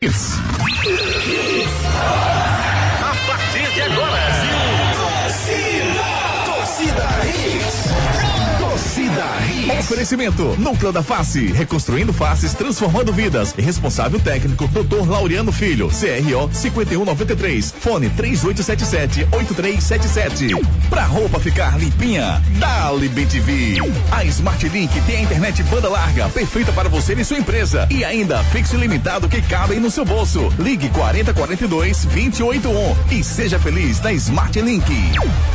A Oferecimento, Núcleo da Face, reconstruindo faces, transformando vidas. Responsável técnico, Dr. Laureano Filho, CRO 5193, fone 3877-8377. Pra roupa ficar limpinha, Dali BTV. A Smart Link tem a internet banda larga, perfeita para você e sua empresa. E ainda, fixo ilimitado que cabe no seu bolso. Ligue 4042 281 e seja feliz na Smart Link.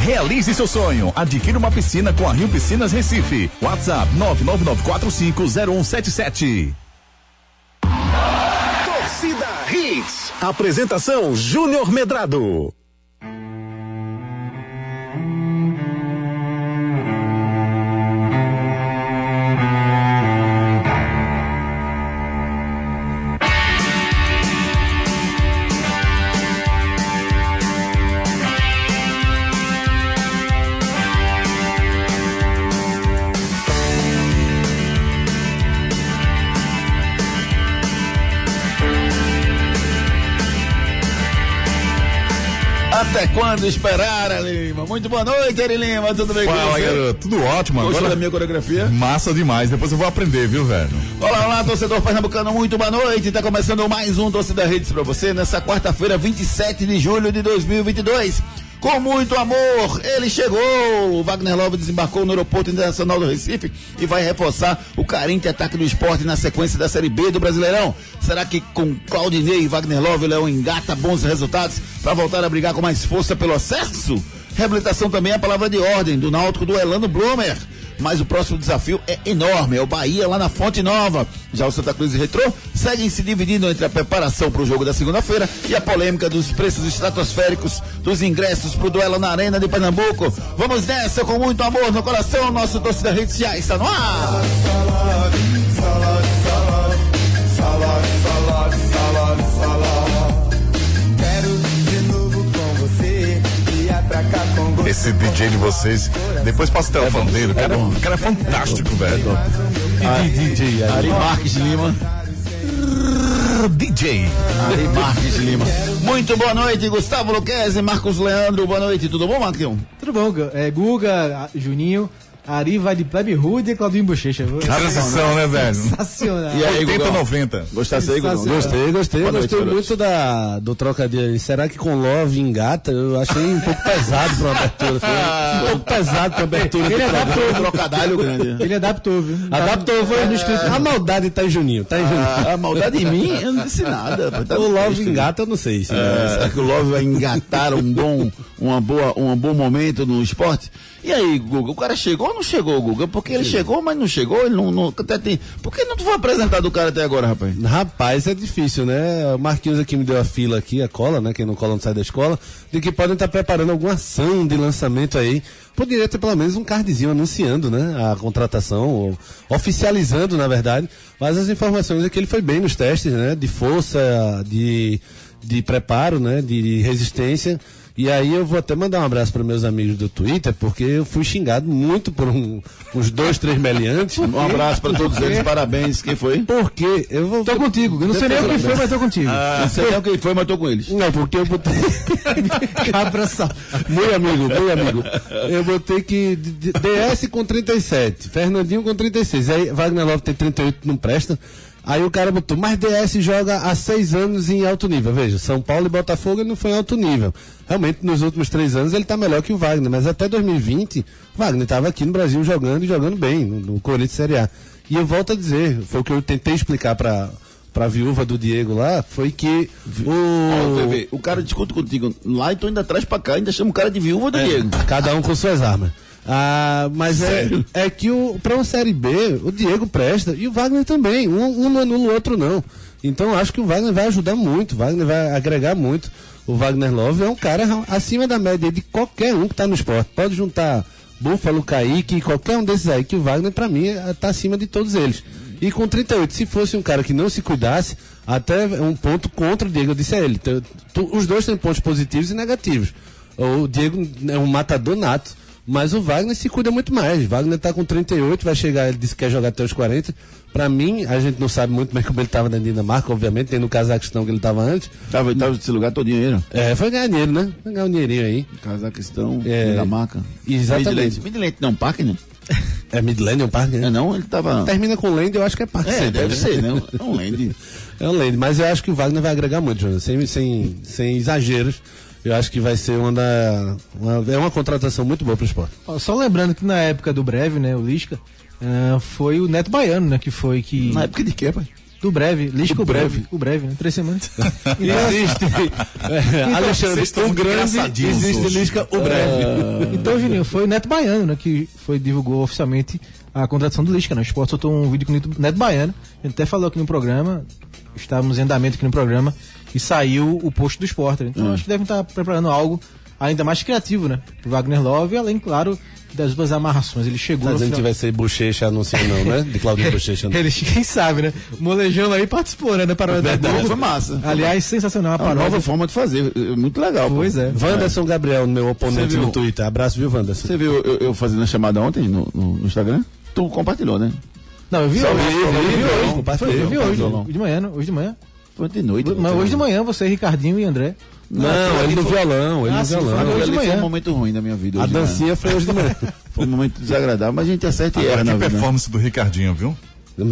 Realize seu sonho. Adquira uma piscina com a Rio Piscinas Recife. WhatsApp 999450177. Torcida Hits. Apresentação Júnior Medrado. Até quando esperar, Ari Lima? Muito boa noite, Ari Lima. Tudo bem com Fala, você? garoto. Tudo ótimo. Gostou Agora da minha coreografia? massa demais. Depois eu vou aprender, viu, velho? Olá, olá, torcedor pernambucano, muito boa noite. Tá começando mais um Torcida Redes pra você nessa quarta-feira, 27 de julho de 2022. Com muito amor, ele chegou. O Wagner Love desembarcou no Aeroporto Internacional do Recife e vai reforçar o carente ataque do esporte na sequência da Série B do Brasileirão. Será que com Claudinei e Wagner Love o Leão engata bons resultados para voltar a brigar com mais força pelo acesso? Reabilitação também é a palavra de ordem do Náutico do Elano Blumer. Mas o próximo desafio é enorme, é o Bahia lá na Fonte Nova. Já o Santa Cruz e Retrô seguem se dividindo entre a preparação para o jogo da segunda-feira e a polêmica dos preços estratosféricos dos ingressos para o duelo na Arena de Pernambuco. Vamos nessa com muito amor no coração, nosso Hits já está no ar. Esse DJ de vocês. Depois passa o telefone dele. O cara, o cara é fantástico, velho. DJ Ari Marques Lima. DJ. Ari Marques Lima. Muito boa noite, Gustavo Luquezzi, Marcos Leandro. Boa noite, tudo bom, Marquinhos? Tudo bom, é, Guga, Juninho, Ari vai de Plebe Rude e Claudinho Bochecha. Transição, né, velho? Sensacional. E aí, 80, Gugão? 90. Gostasse aí, Gugão? Gostei, gostei. Boa noite, gostei garoto. muito da, do trocadilho aí. Será que com Love engata? Eu achei um pouco pesado pra abertura. Foi um pouco pesado pra abertura Ele adaptou, Trocadalho grande. ele adaptou, viu? Adaptou, foi no escrito. A maldade tá em Juninho, tá em Juninho. A maldade em mim, eu não disse nada. tá o Love texto. engata, eu não sei. Se É, será que o Love vai engatar um bom, uma boa, um bom momento no esporte? E aí, Guga, o cara chegou ou não chegou, Guga? Porque ele chegou, mas não chegou, ele não. não até tem... Por que não tu foi apresentado o cara até agora, rapaz? Rapaz, é difícil, né? O Marquinhos aqui me deu a fila aqui, a cola, né? Quem não cola não sai da escola, de que podem estar preparando alguma ação de lançamento aí. Poderia ter pelo menos um cardzinho anunciando, né? A contratação, ou oficializando, na verdade. Mas as informações é que ele foi bem nos testes, né? De força, de, de preparo, né? De resistência. E aí eu vou até mandar um abraço para meus amigos do Twitter, porque eu fui xingado muito por um- uns dois, três meliantes. Um abraço pra todos eles, parabéns. Quem foi? Porque eu vou. Tô contigo. Eu não sei nem o que foi, mas tô contigo. Não sei nem quem foi, mas tô com eles. Não, porque eu botei. Cabra sal. Meu amigo, meu amigo. Eu botei que DS com 37, Fernandinho com 36. Aí Wagner Love tem 38, não presta. Aí o cara botou, mas DS joga há seis anos em alto nível. Veja, São Paulo e Botafogo ele não foi em alto nível. Realmente, nos últimos três anos ele tá melhor que o Wagner, mas até 2020, Wagner estava aqui no Brasil jogando e jogando bem, no, no Corinthians Série A. E eu volto a dizer, foi o que eu tentei explicar para pra viúva do Diego lá, foi que o. TV, o cara discute contigo lá e tu ainda traz pra cá, ainda chama o cara de viúva do Diego. Cada um com suas armas. Ah, mas é, Sério? é que o, pra uma Série B, o Diego presta e o Wagner também. Um, um não anula o outro, não. Então acho que o Wagner vai ajudar muito, o Wagner vai agregar muito. O Wagner Love é um cara acima da média de qualquer um que tá no esporte. Pode juntar Búfalo, Kaique, qualquer um desses aí, que o Wagner, pra mim, é- tá acima de todos eles. E com 38, se fosse um cara que não se cuidasse, até um ponto contra o Diego, eu disse a ele. tu- tu- os dois têm pontos positivos e negativos. O Diego é um matador nato. Mas o Wagner se cuida muito mais. Wagner tá com 38, vai chegar, ele disse que quer jogar até os 40. Pra mim, a gente não sabe muito bem como ele tava na Dinamarca, obviamente, tem no Cazaquistão que ele tava antes. Tava, tava nesse lugar todo dinheiro. É, foi ganhar dinheiro, né? Foi ganhar um dinheirinho aí. Cazaquistão, É. Dinamarca. Exatamente. Midland. Midland não, parque, né? É Midlennium Park, né? É não, ele tava... Termina com Land, eu acho que é Park É, Center, deve né? ser, né? É um land. É um Land, mas eu acho que o Wagner vai agregar muito, Júnior, sem, sem, sem exageros. Eu acho que vai ser uma da. uma- é uma contratação muito boa pro esporte. Ó, Só lembrando que na época do Breve, né, o Lisca, ah, foi o Neto Baiano, né, que foi que... Na época de quê, pai? Do Breve, Lisca o Breve. Breve. O Breve, né, três semanas. Existe. é, Alexandre, o grande, existe hoje. Lisca, o breve. Então, Juninho, foi o Neto Baiano, né, que foi, divulgou oficialmente a contratação do Lisca, né? O Esporte soltou um vídeo com o Neto- Neto Baiano. A gente até falou aqui no programa, estávamos em andamento aqui no programa, e saiu o post do Esporte. né? Então, acho que devem estar preparando algo ainda mais criativo, né? Pro Wagner Love, além, claro, das duas amarrações. Ele chegou Tá que final- vai ser bochecha anunciando não, né? De Claudio Bochecha. não. Ele, quem sabe, né? O Molejão aí participou, né? Na paródia da Globo. foi massa. Aliás, sensacional a É uma nova forma de fazer. é Muito legal. pô. Pois é. Wanderson Gabriel, meu oponente viu? no Twitter. Abraço, viu, Wanderson? Você viu eu, eu fazendo a chamada ontem no, no- no Instagram? Tu compartilhou, né? Não, eu vi Só hoje. Eu vi hoje. compartilhei, Eu vi hoje. de manhã, hoje de manhã. Foi de noite. Mas hoje de manhã você, Ricardinho e André. Não, ele no violão, ele Ah, no sim, violão. foi Hoje de foi manhã. um momento ruim da minha vida. A hoje de manhã. dancinha foi hoje de manhã. Foi um momento desagradável, mas a gente acerta e erra na vida. né? performance do Ricardinho, viu?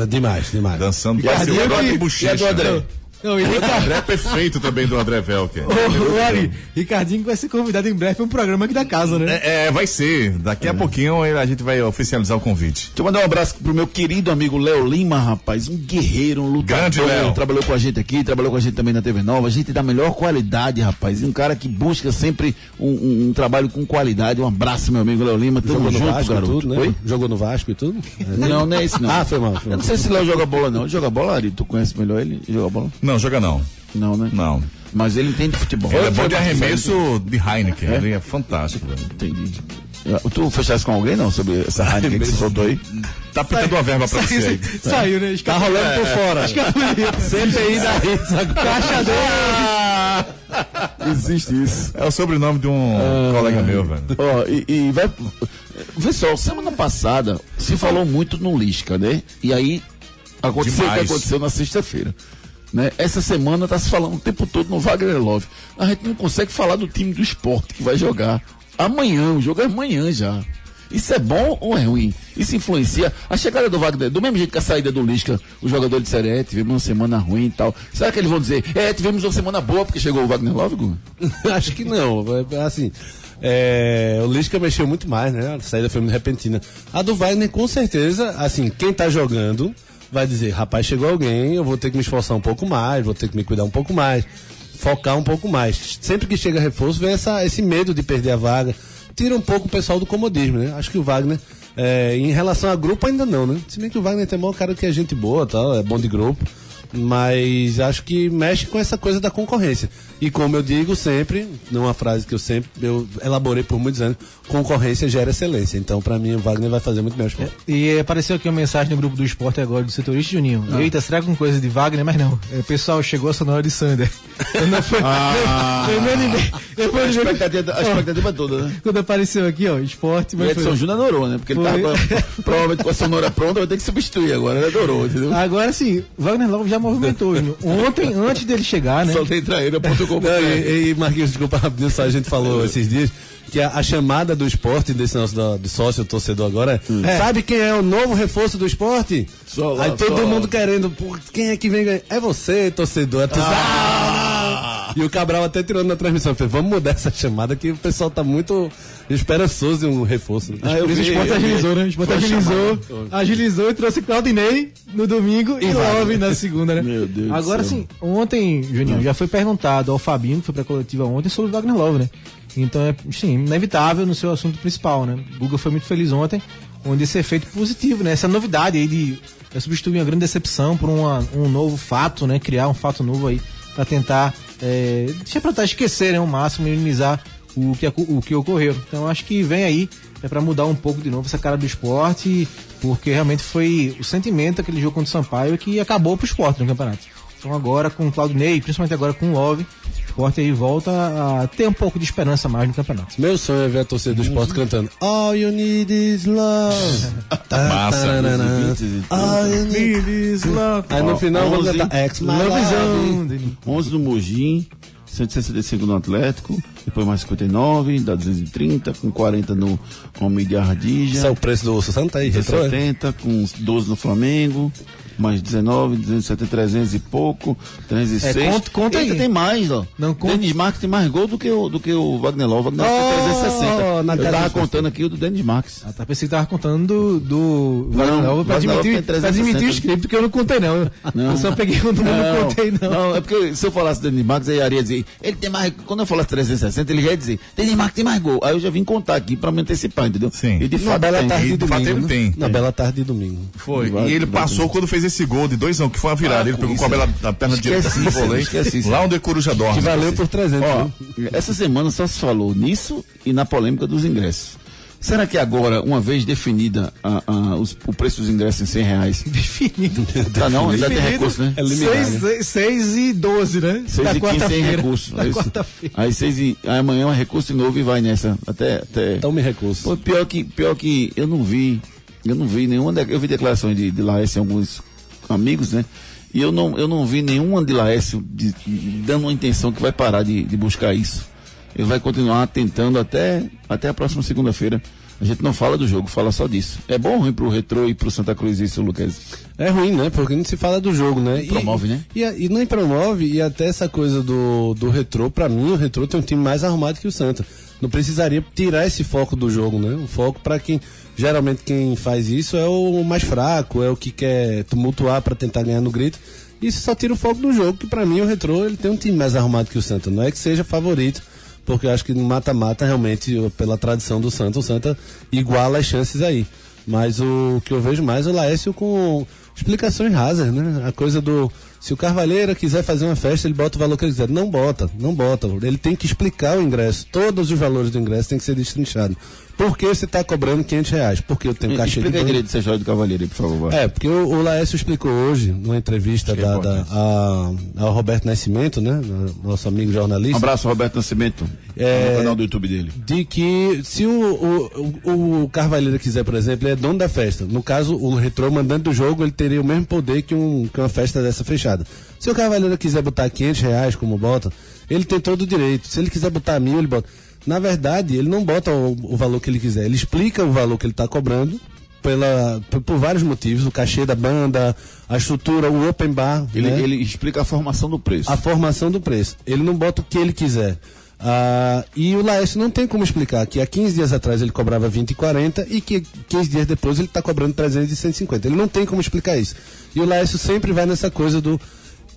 demais, demais. Dançando E a quase do- igual e a de do bochecha. André? Não, e O André é perfeito também do André Velker. Ô, Ari, Ricardinho vai ser convidado em breve para um programa aqui da casa, né? É, é, vai ser. Daqui a pouquinho a gente vai oficializar o convite. Deixa eu mandar um abraço pro meu querido amigo Léo Lima, rapaz. Um guerreiro, um lutador. Grande Léo. Trabalhou com a gente aqui, trabalhou com a gente também na TV Nova. Gente da melhor qualidade, rapaz. E um cara que busca sempre um, um- um trabalho com qualidade. Um abraço, meu amigo Léo Lima. Tamo Jogou no junto, Vasco e garoto. tudo, né? Oi? Jogou no Vasco e tudo? Não, não é isso não. Ah, foi mal, foi Eu mal. não sei se Léo joga bola, não. Ele joga bola, Ari? Tu conhece melhor ele? Ele joga bola? Não, joga não. Não, né? Não. Mas ele entende futebol. Ele é bom de arremesso de Heineken. Ele é fantástico, velho. Entendi. Tu fechasse com alguém, não? Sobre essa Heineken que você soltou aí? Tá pintando uma verba pra você aí. Saiu, né? Tá rolando por fora. CPI da agora. Caixa dele. Existe isso. É o sobrenome de um colega meu, velho. Ó, e, e vai. Vê só, semana passada se falou muito no Lisca, né? E aí aconteceu o que Demais. aconteceu na sexta-feira. Né? Essa semana tá se falando o tempo todo no Wagner Love. A gente não consegue falar do time do esporte que vai jogar. Amanhã, o jogo é amanhã já. Isso é bom ou é ruim? Isso influencia a chegada do Wagner, do mesmo jeito que a saída do Lisca, o jogador disseram, é, tivemos uma semana ruim e tal. Será que eles vão dizer, é, tivemos uma semana boa porque chegou o Wagner Love? Acho que não. É, Assim, é, o Lisca mexeu muito mais, né? A saída foi muito repentina. A do Wagner, com certeza, assim, quem tá jogando vai dizer, rapaz, chegou alguém, eu vou ter que me esforçar um pouco mais, vou ter que me cuidar um pouco mais, focar um pouco mais. Sempre que chega reforço, vem essa, esse medo de perder a vaga. Tira um pouco o pessoal do comodismo, né? Acho que o Wagner, é, em relação a grupo, ainda não, né? Se bem que o Wagner tem maior cara que é gente boa, tal, é bom de grupo. Mas acho que mexe com essa coisa da concorrência. E como eu digo sempre, numa frase que eu sempre eu elaborei por muitos anos, concorrência gera excelência. Então, pra mim, o Wagner vai fazer muito bem o esporte. E apareceu aqui uma mensagem no grupo do esporte agora do setorista Juninho. Eita, será que com coisa de Wagner? Mas não. É, pessoal, chegou a sonora de Sander. Eu não foi. Ah. eu não animei. Eu A expectativa, a expectativa toda, né? Quando apareceu aqui, ó, esporte, O mas Edson foi- Júnior adorou, né? Porque ele Foi. tava provavelmente com a sonora pronta, vai ter que substituir agora. Ele adorou, entendeu? Agora sim, Wagner Love já movimentou. Ontem, antes dele chegar, né? Só tem traíra.com. E, e Marquinhos, desculpa rapidinho, só a gente falou esses dias que a, a chamada do esporte, desse nosso do, do sócio torcedor agora, é, sabe quem é o novo reforço do esporte? Só lá, Aí todo só. mundo querendo, pô, quem é que vem ganhar? É você, torcedor. É. Ah! E o Cabral até tirando na transmissão, fez, vamos mudar essa chamada que o pessoal tá muito esperançoso em um reforço. Ah, eu vi, esporte eu vi. agilizou, né? O esporte Foi agilizou, agilizou e trouxe Claudinei no domingo e, Love na segunda, né? Meu Deus Agora sim, ontem, Juninho, já foi perguntado ao Fabinho, que foi pra coletiva ontem, sobre o Wagner Love, né? Então é, sim, inevitável no seu assunto principal, né? O Guga foi muito feliz ontem, onde esse efeito positivo, né? Essa novidade aí de é, substituir uma grande decepção por uma- um novo fato, né? Criar um fato novo aí pra tentar, é, deixa pra tentar esquecer, né? O máximo, minimizar o que, o que ocorreu. Então acho que vem aí é para mudar um pouco de novo essa cara do esporte, porque realmente foi o sentimento daquele jogo contra o Sampaio que acabou pro esporte no campeonato. Então agora com o Claudinei, principalmente agora com o Love, esporte aí volta a ter um pouco de esperança mais no campeonato. Meu sonho é ver a torcida do esporte cantando All you need is love. Massa. Tararana. All you need is love. Aí no final vamos cantar X My Love Love. Zone. 11 no Mogi, 165 no Atlético, depois mais 59, dá 230, com 40 no Homem de Isso é Ardija, o preço do Santa aí, retrô, é? 70, com 12 no Flamengo, mais 19, 270, 300 e pouco, 306. É, conta- conta Eita, aí. tem mais, ó. Não, conta- Denis Marques tem mais gol do que o, do que o Wagner Love. O Wagner Love Oh, tem 360. na Eu tava do- contando aqui o do Denis Marques. Ah, tá, pensei que tava contando do, do Wagner Love pra admitir, tem pra admitir 360. o script que eu não contei não. Eu só peguei o número e não contei não. Não, é porque se eu falasse Denis Marques, aí Ari ia dizer, ele tem mais. Quando eu falasse 360, ele já ia dizer, Denis Marques tem mais gol. Aí eu já vim contar aqui pra me antecipar, entendeu? Sim. E de Na fato bela tem. tarde de de fato, domingo. ele né? tem. Na bela tarde de domingo. Foi. E ele passou quando fez esse gol de dois não, que foi uma virada. Ah, ele pegou isso com a bela da perna direita do isso. Lá onde a coruja dorme. Que valeu por 300. Ó, essa semana só se falou nisso e na polêmica dos ingressos. Será que agora, uma vez definida a- a- os- o preço dos ingressos em 100 reais, Definido. tá não? Ainda tem recurso, né? É liminar, né? 6, 6 e 12, né? 6 da e 15 sem recurso. Da é quarta-feira. Aí, seis e, aí amanhã é um recurso de novo e vai nessa. Até. até... Então me recurso. Pô, pior que, pior que eu não vi, eu não vi nenhuma, de- eu vi declarações de, de Laércio em alguns amigos, né? E eu não, eu não vi nenhuma de Laércio de- dando uma intenção que vai parar de, de buscar isso. Ele vai continuar tentando até, até a próxima segunda-feira. A gente não fala do jogo, fala só disso. É bom ou ruim pro Retrô e pro Santa Cruz isso, Lucas? É ruim, né? Porque não se fala do jogo, né? E- Promove, né? E, e nem promove, e até essa coisa do, do retrô, pra mim, o retrô tem um time mais arrumado que o Santa. Não precisaria tirar esse foco do jogo, né? O foco pra quem. Geralmente quem faz isso é o mais fraco, é o que quer tumultuar pra tentar ganhar no grito. Isso só tira o foco do jogo, que pra mim o retrô ele tem um time mais arrumado que o Santa. Não é que seja favorito, porque eu acho que no mata-mata, realmente, pela tradição do Santa, o Santa iguala as chances aí. Mas o que eu vejo mais é o Laércio com explicações rasas, né? A coisa do. Se o Carvalheira quiser fazer uma festa, ele bota o valor que ele quiser. Não bota, não bota. Ele tem que explicar o ingresso. Todos os valores do ingresso têm que ser destrinchados. Por que você está cobrando 500 reais? Porque eu tenho cachê Explica de direito essa história do Cavaleiro por favor. é, porque o, o Laércio explicou hoje, numa entrevista é dada a- ao Roberto Nascimento, né? Nosso amigo Um jornalista. abraço, Roberto Nascimento. É- No canal do YouTube dele. de que se o, o, o, o Carvalheira quiser, por exemplo, ele é dono da festa. No caso, o retrô mandante do jogo, ele teria o mesmo poder que, um, que uma festa dessa fechada. Se o Carvalheira quiser botar 500 reais, como bota, ele tem todo o direito. Se ele quiser botar mil, ele bota. Na verdade, ele não bota o, o valor que ele quiser. Ele explica o valor que ele está cobrando pela, por, vários motivos. O cachê da banda, a estrutura, o open bar. Ele, né? ele explica a formação do preço. a formação do preço. Ele não bota o que ele quiser. Ah, e o Laércio não tem como explicar que há 15 dias atrás ele cobrava 20 e 40 e que 15 dias depois ele está cobrando 300 e 150. Ele não tem como explicar isso. E o Laércio sempre vai nessa coisa do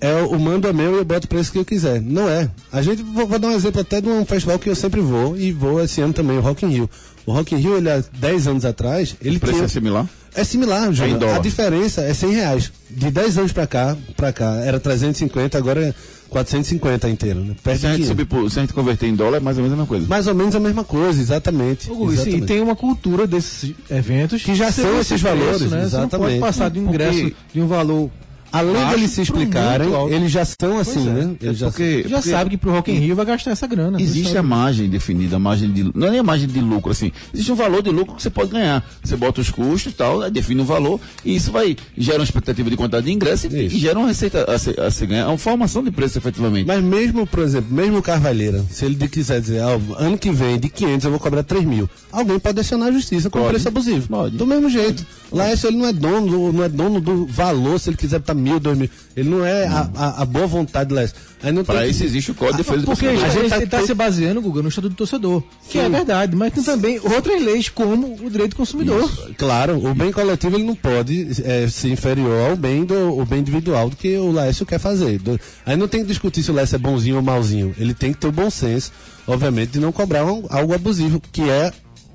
é o mando é meu e eu boto o preço que eu quiser. Não é. A gente vou, vou dar um exemplo até de um festival que eu sempre vou e vou esse ano também, o Rock in Rio. O Rock in Rio, ele há 10 anos atrás, ele o preço tinha é similar? é similar, Júnior. dólar. A diferença é 100 reais. De 10 anos pra cá, pra cá, era 350, agora é 450 inteiro, né? Perto Se a, gente 500. subir por- se a gente converter em dólar, é mais ou menos a mesma coisa. Mais ou menos a mesma coisa, exatamente. Ô, e exatamente. tem uma cultura desses eventos Que já são esse esses preço, valores, né? Você não exatamente. pode passar de um ingresso Porque- de um valor Além deles se explicarem, eles já são assim, é. né? É eles porque, já, porque sabe que pro Rock in Rio vai gastar essa grana. Existe a margem definida, a margem de não é nem a margem de lucro assim. Existe um valor de lucro que você pode ganhar. Você bota os custos e tal, define um valor e isso vai gera uma expectativa de quantidade de ingresso e, e gera uma receita a se, a se ganhar, uma formação de preço efetivamente. Mas mesmo, por exemplo, mesmo o Carvalheira, se ele quiser dizer, ah, ano que vem de 500 eu vou cobrar 3 mil, alguém pode acionar a justiça com pode. preço abusivo. Pode. Do mesmo jeito. Lá ele não é dono, não é dono do valor se ele quiser estar mil, dois mil. Ele não é a, a, a boa vontade do Leste. Para isso existe o Código de ah, Defesa do porque a gente está tá todo... se baseando, Guga, no Estatuto do Torcedor, Sim. que é verdade, mas tem também outras leis, como o direito do consumidor. Isso. Claro, o bem coletivo ele não pode é, ser inferior ao bem, do, o bem individual do que o Laércio quer fazer. Do... aí não tem que discutir se o Laércio é bonzinho ou malzinho. Ele tem que ter o bom senso, obviamente, de não cobrar um, algo abusivo, que é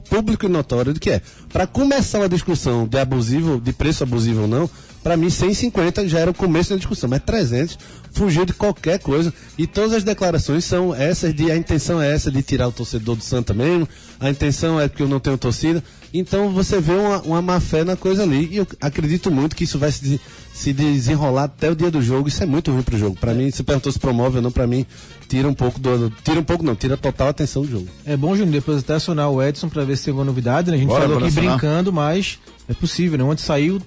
público e notório de que é. Para começar uma discussão de abusivo, de preço abusivo ou não, Pra mim, 150 já era o começo da discussão, mas 300 fugiu de qualquer coisa. E todas as declarações são essas de a intenção é essa de tirar o torcedor do Santa mesmo, a intenção é que eu não tenho torcida. Então você vê uma, uma má fé na coisa ali. E eu acredito muito que isso vai se, se desenrolar até o dia do jogo. Isso é muito ruim pro jogo. Pra mim, você perguntou se promove ou não, pra mim, tira um pouco do. Tira um pouco não, tira total atenção do jogo. É bom, Júnior, depois até acionar o Edson pra ver se tem alguma novidade, né? A gente Bora, falou aqui acionar. brincando, mas é possível, né? Ontem saiu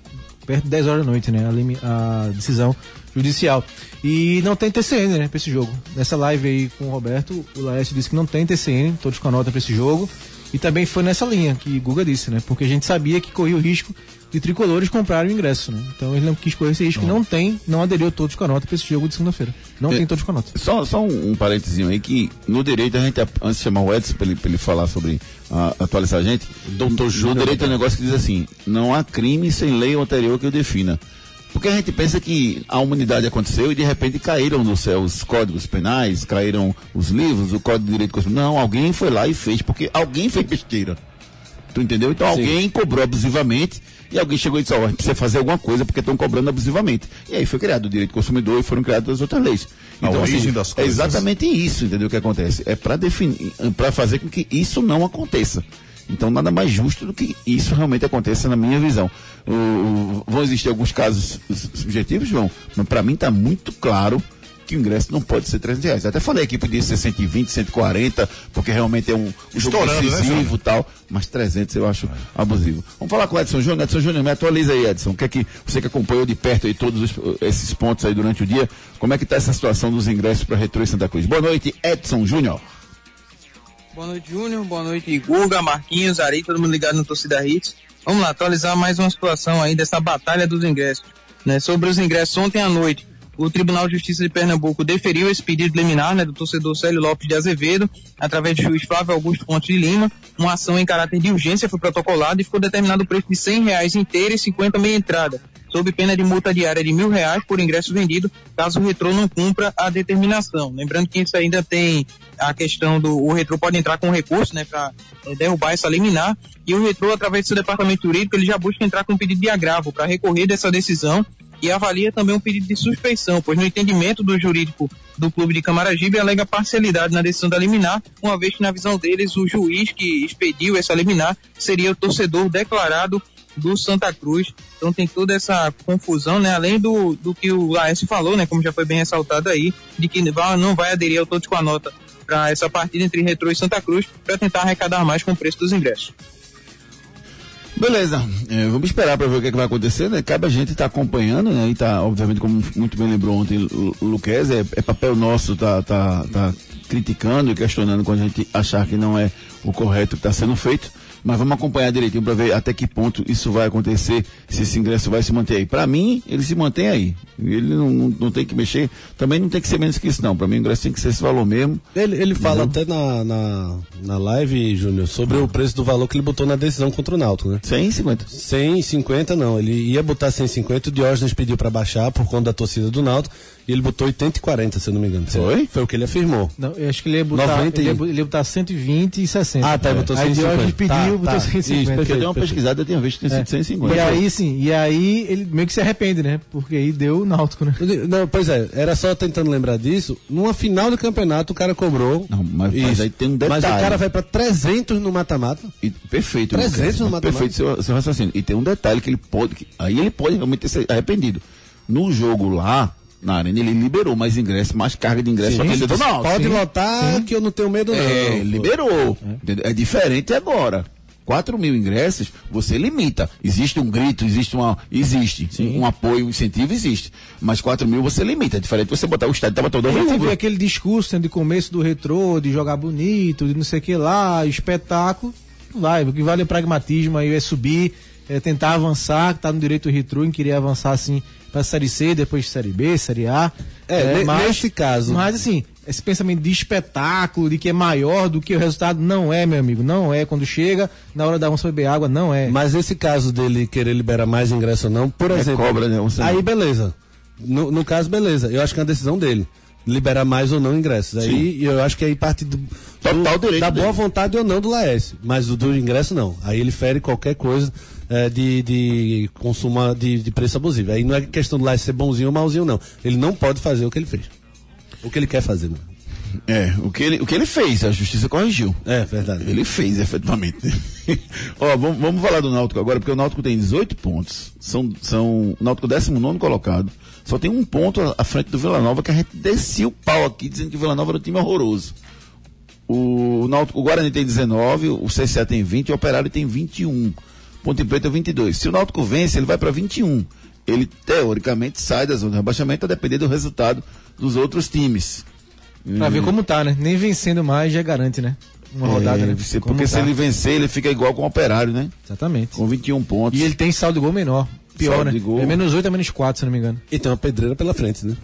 perto de 10 horas da noite, né? A, a decisão judicial. E não tem TCN, né, pra esse jogo. Nessa live aí com o Roberto, o Laércio disse que não tem TCN, todos com a nota pra esse jogo. E também foi nessa linha que Guga disse, né? Porque a gente sabia que corria o risco de tricolores comprarem o ingresso, né? Então ele não quis correr esse risco, não tem, não aderiu todos com a nota pra esse jogo de segunda-feira. Não É. tem todos com a nota. Só, só um, um parênteses aí que no direito a gente, antes de chamar o Edson para ele, ele falar sobre a, atualizar a gente, doutor no direito é um negócio que diz assim, não há crime sem lei anterior que o defina. Porque a gente pensa que a humanidade aconteceu e de repente caíram do céu os códigos penais, caíram os livros, o código de direito constitucional. Não, alguém foi lá e fez, porque alguém fez besteira. Tu entendeu? Então alguém cobrou abusivamente e alguém chegou e disse, ó, a gente precisa fazer alguma coisa porque estão cobrando abusivamente. E aí foi criado o direito do consumidor e foram criadas as outras leis. A origem das é coisas. exatamente isso, entendeu? O que acontece? É para definir, para fazer com que isso não aconteça. Então nada mais justo do que isso realmente aconteça na minha visão. O- o- vão existir alguns casos su- subjetivos, João, mas para mim está muito claro que o ingresso não pode ser 300 reais. Até falei que podia ser 120, 140, porque realmente é um, um jogo Estourando, né, decisivo e tal, mas 300 eu acho abusivo. Vamos falar com o Edson Júnior. Edson Júnior, me atualiza aí, Edson. O que é que você que acompanhou de perto aí todos os- esses pontos aí durante o dia, como é que está essa situação dos ingressos para Retro e Santa Cruz? Boa noite, Edson Júnior. Boa noite, Júnior. Boa noite, Guga, Marquinhos, Ari, todo mundo ligado no Torcida Hits. Vamos lá, atualizar mais uma situação aí dessa batalha dos ingressos. Né? Sobre os ingressos, ontem à noite, o Tribunal de Justiça de Pernambuco deferiu esse pedido liminar né, do torcedor Célio Lopes de Azevedo, através do juiz Flávio Augusto Pontes de Lima. Uma ação em caráter de urgência foi protocolada e ficou determinado o preço de 100 reais inteira e 50 meia entrada, sob pena de multa diária de mil reais por ingresso vendido, caso o retrô não cumpra a determinação. Lembrando que isso ainda tem a questão do o retrô pode entrar com recurso, né, para derrubar essa liminar, e o retrô através do seu departamento jurídico ele já busca entrar com um pedido de agravo para recorrer dessa decisão e avalia também um pedido de suspeição, pois no entendimento do jurídico do clube de Camaragibe alega parcialidade na decisão da liminar, uma vez que na visão deles o juiz que expediu essa liminar seria o torcedor declarado do Santa Cruz. Então tem toda essa confusão, né? Além do, do que o Laércio falou, né? Como já foi bem ressaltado aí, de que não vai aderir ao todos com a nota para essa partida entre Retro e Santa Cruz para tentar arrecadar mais com o preço dos ingressos. Beleza, É, vamos esperar para ver o que, é que vai acontecer, né? Cabe a gente estar acompanhando, né? E tá, obviamente, como muito bem lembrou ontem o Luquez, é, é papel nosso tá, tá, tá criticando e questionando quando a gente achar que não é o correto que está sendo feito. Mas vamos acompanhar direitinho para ver até que ponto isso vai acontecer, se esse ingresso vai se manter aí. Para mim, ele se mantém aí. Ele não, não, não tem que mexer, também não tem que ser menos que isso, não. Para mim, o ingresso tem que ser esse valor mesmo. Ele, ele fala até na, na, na live, Júnior, sobre o preço do valor que ele botou na decisão contra o Náutico, né? 150. 150 não, ele ia botar 150, o Diógenes pediu pra baixar por conta da torcida do Náutico, e ele botou 80 e 40, se eu não me engano. Foi? Foi o que ele afirmou. Não, eu acho que ele ia botar, 90 e- ele ia, ele ia botar 120 e 60. Ah, tá, ele botou Aí 150. Diógenes pediu, Tá, botou tá. 150. Isso, Porque eu perfeito, dei uma perfeito. pesquisada, eu tinha visto que tinha sido 150. E aí, sim, e aí ele meio que se arrepende, né? Porque aí deu o Náutico, né? Não, pois é, era só tentando lembrar disso. Numa final do campeonato, o cara cobrou. Não, mas- mas aí tem um Mas o detalhe. cara vai pra 300 no mata-mata. Perfeito. 300 Lucas, no mata-mata. Perfeito seu, seu raciocínio. E tem um detalhe que ele pode. que- aí ele pode realmente ter se arrependido. No jogo lá, na arena, ele liberou mais ingresso, mais carga de ingresso para torcedor não. Pode sim. lotar que eu não tenho medo, não. É, liberou. entendeu? É diferente agora. 4 mil ingressos, você limita. Existe um grito, existe uma. Existe. Um apoio, um incentivo, existe. Mas 4 mil você limita. É diferente você botar o estádio tava todo vazio. aquele discurso né, de começo do retrô, de jogar bonito, de não sei o que lá, espetáculo. Vai, o que vale é o pragmatismo aí, é subir, é tentar avançar, que tá no direito do retrô, em querer avançar assim pra Série C, depois Série B, Série A. É, ne- nesse caso. Mas assim, esse pensamento de espetáculo, de que é maior do que o resultado, não é, meu amigo, não é. Quando chega, na hora da onça beber água, não é. Mas esse caso dele querer liberar mais ingresso ou não, por exemplo. cobra, né? Aí não. beleza. No, no caso, beleza. Eu acho que é uma decisão dele. Liberar mais ou não ingressos. Aí eu acho que aí parte do, Total direito Da dele. boa vontade ou não do Laércio, mas o do ingresso não. Aí ele fere qualquer coisa é, de, de consumo de, de preço abusivo. Aí não é questão do Laércio ser bonzinho ou malzinho, não. Ele não pode fazer o que ele fez. O que ele quer fazer, né? É, o que, ele, o que ele fez, a justiça corrigiu. É, verdade. Ele fez, efetivamente. Ó, vamos, vamos falar do Náutico agora, porque o Náutico tem 18 pontos. São, são o Náutico 19 colocado. Só tem um ponto à, frente do Vila Nova, que a gente descia o pau aqui, dizendo que o Vila Nova era um time horroroso. O, Náutico, o Guarani tem 19, o CSA tem 20 e o Operário tem 21. Ponte Preta 22. Se o Náutico vence, ele vai para 21. Ele, teoricamente, sai da zona de rebaixamento a depender do resultado dos outros times. Pra ver como tá, né? Nem vencendo mais já garante, né? Uma rodada, É, né? se- Como porque se tá. ele vencer, ele fica igual com o Operário, né? Exatamente. Com 21 pontos. E ele tem saldo de gol menor. Pior, Saldo né? de gol. É menos 8 a menos 4, se não me engano. E tem uma pedreira pela frente, né?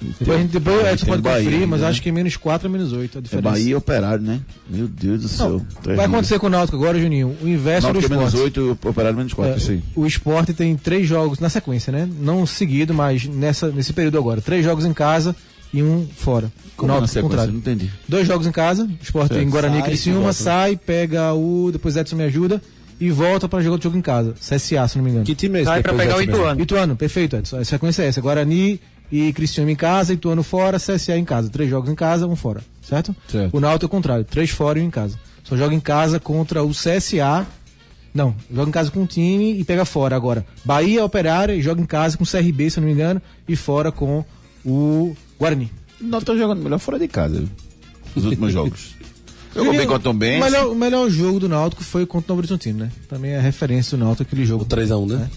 Depois, a gente- depois o Edson tem pode Bahia conferir, mas né? acho que é menos 4 a menos 8 a É diferença. Bahia e Operário, né? Meu Deus do céu. Não, vai acontecer com o Náutico agora, Juninho. O inverso Náutico do é menos esporte. 8 e o Operário menos 4, É, aí. o esporte tem três jogos na sequência, né? Não seguido, mas nessa, nesse período agora. Três jogos em casa e um fora. Como na Náutico, sequência? contrário. Não entendi. Dois jogos em casa, o esporte Certo. em Guarani e Sai, Criciúma, sai, pega o. Depois Edson me ajuda e volta pra jogar outro jogo em casa. CSA, se não me engano. Que time é esse? Sai pra depois pegar o? Ituano. Ituano, perfeito, Edson. A sequência é essa. Guarani e Cristiano em casa, Ituano fora, CSA em casa. Três jogos em casa, um fora. Certo? Certo. O Náutico é o contrário. Três fora e um em casa. Só joga em casa contra o CSA. Não, joga em casa com um time e pega fora agora. Bahia Operária e joga em casa com o CRB, se eu não me engano, e fora com o Guarani. O Náutico tá jogando melhor fora de casa? Os últimos jogos. Jogou bem contra o Tom Benz. O melhor, o melhor jogo do Náutico foi contra o Novo Horizontino, né? Também é referência do Náutico aquele jogo. O 3x1, né?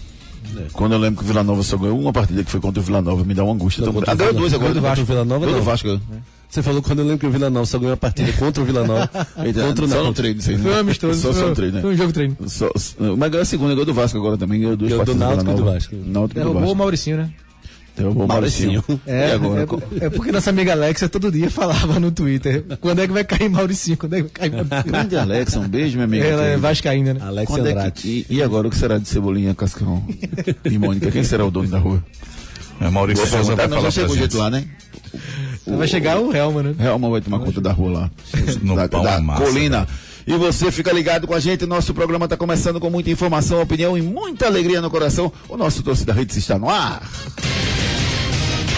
Quando eu lembro que o Vila Nova só ganhou uma partida que foi contra o Vila Nova, me dá uma angústia. Não, Então, contra ah, ganhou duas agora. contra o Vasco, Vila Nova, Ganhou do não. Vasco. ganhou. Você falou quando eu lembro que o Vila Nova só ganhou a partida contra o Vila Nova. Contra o só no treino, isso aí, né? Foi um amistoso. Só, só no treino, né? foi um jogo treino. Só- mas ganhou a segunda, ganhou do Vasco agora também. Ganhou duas Ganhou do partidas. Náutico e do. Vasco. Náutico e do Derrubou o. Mauricinho, né? Derrubou o Mauricinho. É, e agora? é, é porque nossa amiga Alexa todo dia falava no Twitter: quando é que vai cair Mauricinho? Quando é que vai cair Mauricinho? Grande Alexa, um beijo, minha amiga. Ela é vascaína, né? Alex Quando é Andrade. que- e, e agora o que será de Cebolinha, Cascão e Mônica? Quem será o dono da rua? É, Maurício Souza vai não, falar já o jeito gente. lá, né? Vai chegar o Helma, né? Realma vai tomar conta da rua lá. No da pão da é massa, colina. E você fica ligado com a gente. Nosso programa está começando com muita informação, opinião e muita alegria no coração. O nosso Torcida Hits está no ar.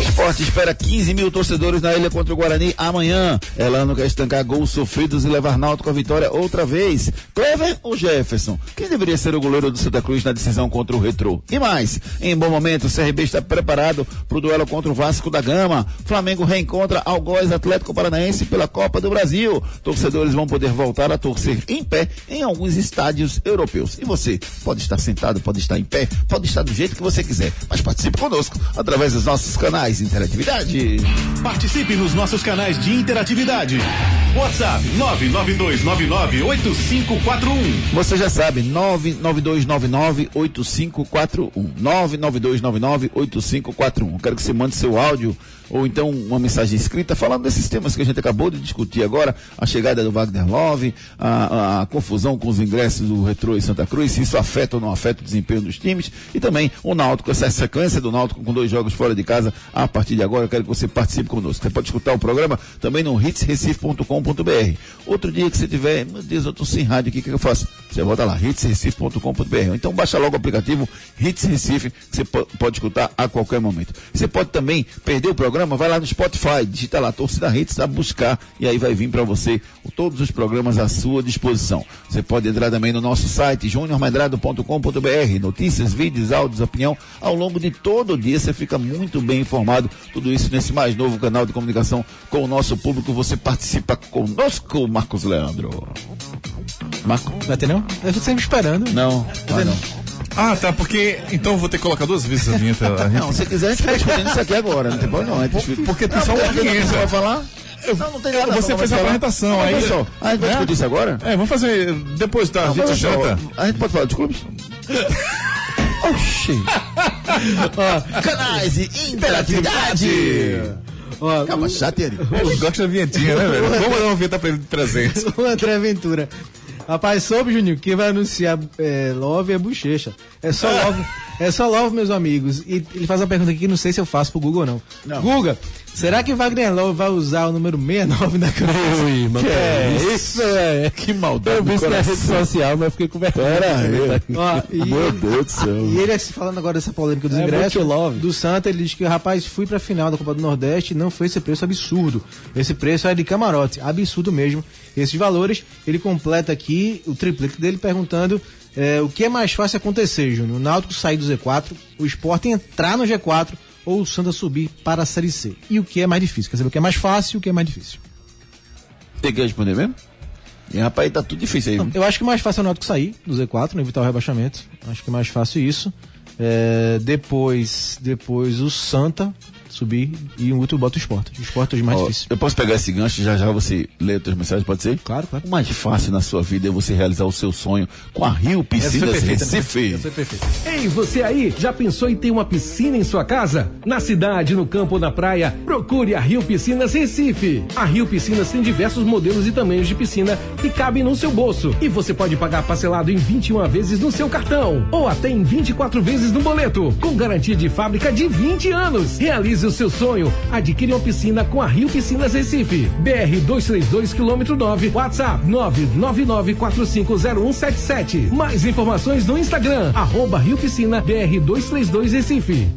Esporte espera 15 mil torcedores na ilha contra o Guarani amanhã. Elano quer estancar gols sofridos e levar Náutico à vitória outra vez. Clever ou Jefferson? Quem deveria ser o goleiro do Santa Cruz na decisão contra o Retrô? E mais, em bom momento, o CRB está preparado para o duelo contra o Vasco da Gama. Flamengo reencontra Algoz Atlético Paranaense pela Copa do Brasil. Torcedores vão poder voltar a torcer em pé em alguns estádios europeus. E você pode estar sentado, pode estar em pé, pode estar do jeito que você quiser. Mas participe conosco através dos nossos canais de interatividade. Participe nos nossos canais de interatividade. WhatsApp 992998541. Você já sabe, 992998541. 992998541. Quero que você mande seu áudio ou então uma mensagem escrita falando desses temas que a gente acabou de discutir agora, a chegada do Wagner Love, a, a confusão com os ingressos do Retrô e Santa Cruz, se isso afeta ou não afeta o desempenho dos times, e também o Náutico, essa sequência do Náutico com dois jogos fora de casa a partir de agora, eu quero que você participe conosco. Você pode escutar o programa também no hitsrecife.com.br. Outro dia que você tiver, meu Deus, eu tô sem rádio o que, que eu faço? Você volta lá, hitsrecife.com.br. Então baixa logo o aplicativo Hits Recife, que você po- pode escutar a qualquer momento. Você pode também perder o programa, vai lá no Spotify, digita lá Torcida Hits, a buscar e aí vai vir para você todos os programas à sua disposição. Você pode entrar também no nosso site juniormedrado.com.br, notícias, vídeos, áudios, opinião. Ao longo de todo o dia você fica muito bem informado. Tudo isso nesse mais novo canal de comunicação com o nosso público. Você participa conosco, Marcos Leandro. Marco? Vai ter não? Eu tô sempre esperando. Não, vai não. Ah, tá, porque. Então eu vou ter que colocar duas vezes a vinheta. A gente- Não, se quiser, a gente tá discutindo isso aqui agora, não tem problema não. Gente- Porque tem Não, só uma vinheta. você vai falar? Não, não tem nada. Você não, fez a apresentação, Não, aí- só, a gente vai É? discutir isso agora? É, vamos fazer depois da Não, gente janta. A gente pode falar dos clubes? Oxi. Canais de interatividade. Ó, Calma, chato, Eri. Ele gosta da vinhetinha, né, velho? Vamos dar uma vinheta pra ele de presente. o André Ventura. Rapaz, soube, Juninho, quem vai anunciar é, Love é bochecha. É só Love. É só Love, meus amigos. E ele faz uma pergunta aqui que não sei se eu faço pro Google ou não. não. Guga, será que Wagner Love vai usar o número 69 na camisa? Ui, mano. Que é isso, é? Que maldade. Eu vi isso na rede social, mas fiquei com vergonha. Pera aí. Ó, e Meu Deus do céu. E ele, falando agora dessa polêmica dos É ingressos, do Santa, ele diz que, rapaz, fui pra final da Copa do Nordeste e não foi esse preço absurdo. Esse preço é de camarote, absurdo mesmo. Esses valores, ele completa aqui o triplete dele perguntando é, o que é mais fácil acontecer, Júnior? O Náutico sair do Z4, o Sport entrar no G4 ou o Santa subir para a Série C? E o que é mais difícil? Quer saber o que é mais fácil e o que é mais difícil? Tem que responder mesmo? E rapaz, tá tudo difícil aí. viu? Eu acho que mais fácil é o Náutico sair do Z4, né, evitar o rebaixamento. Acho que é mais fácil isso. É, depois, depois o Santa subir e o outro bota o esporte. O esporte é mais Ó, difícil. eu posso pegar esse gancho e já já você lê as tuas mensagens, pode ser? Claro, claro. O mais fácil na sua vida é você realizar o seu sonho com a Rio Piscinas Recife. Essa foi perfeita. Ei, você aí, já pensou em ter uma piscina em sua casa? Na cidade, no campo ou na praia, procure a Rio Piscinas Recife. A Rio Piscinas tem diversos modelos e tamanhos de piscina que cabem no seu bolso. E você pode pagar parcelado em 21 vezes no seu cartão. Ou até em 24 vezes no boleto. Com garantia de fábrica de 20 anos. Realize o seu sonho. Adquire uma piscina com a Rio Piscinas Recife. BR 232 quilômetro 9. WhatsApp 999450177. Mais informações no Instagram. Arroba Rio Piscina BR 232 Recife.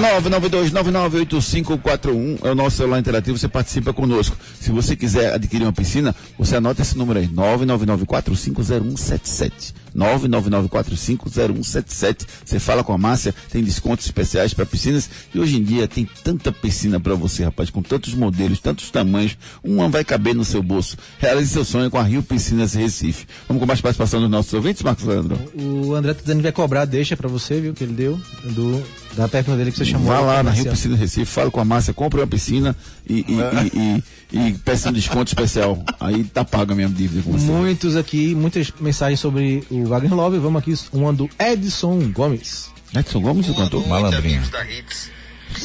992998541 é o nosso celular interativo, você participa conosco. Se você quiser adquirir uma piscina, você anota esse número aí, 999450177. 999450177. Você fala com a Márcia, tem descontos especiais para piscinas e hoje em dia tem tanta piscina para você, rapaz, com tantos modelos, tantos tamanhos, uma vai caber no seu bolso. Realize seu sonho com a Rio Piscinas Recife. Vamos com mais participação dos nossos ouvintes, Marcos Leandro? O André tá dizendo que vai cobrar, deixa pra você, viu, que ele deu, do, da pergunta dele que você chamou. Vá lá na. Rio Piscina Recife, fala com a Márcia, compre uma piscina e, e, e, e, e peça um desconto especial. Aí tá paga a minha dívida com você. Muitos aqui, muitas mensagens sobre o Wagner Love. Vamos aqui, uma do Edson Gomes. Edson Gomes, o cantor? Malandrinho. amigos da Hits.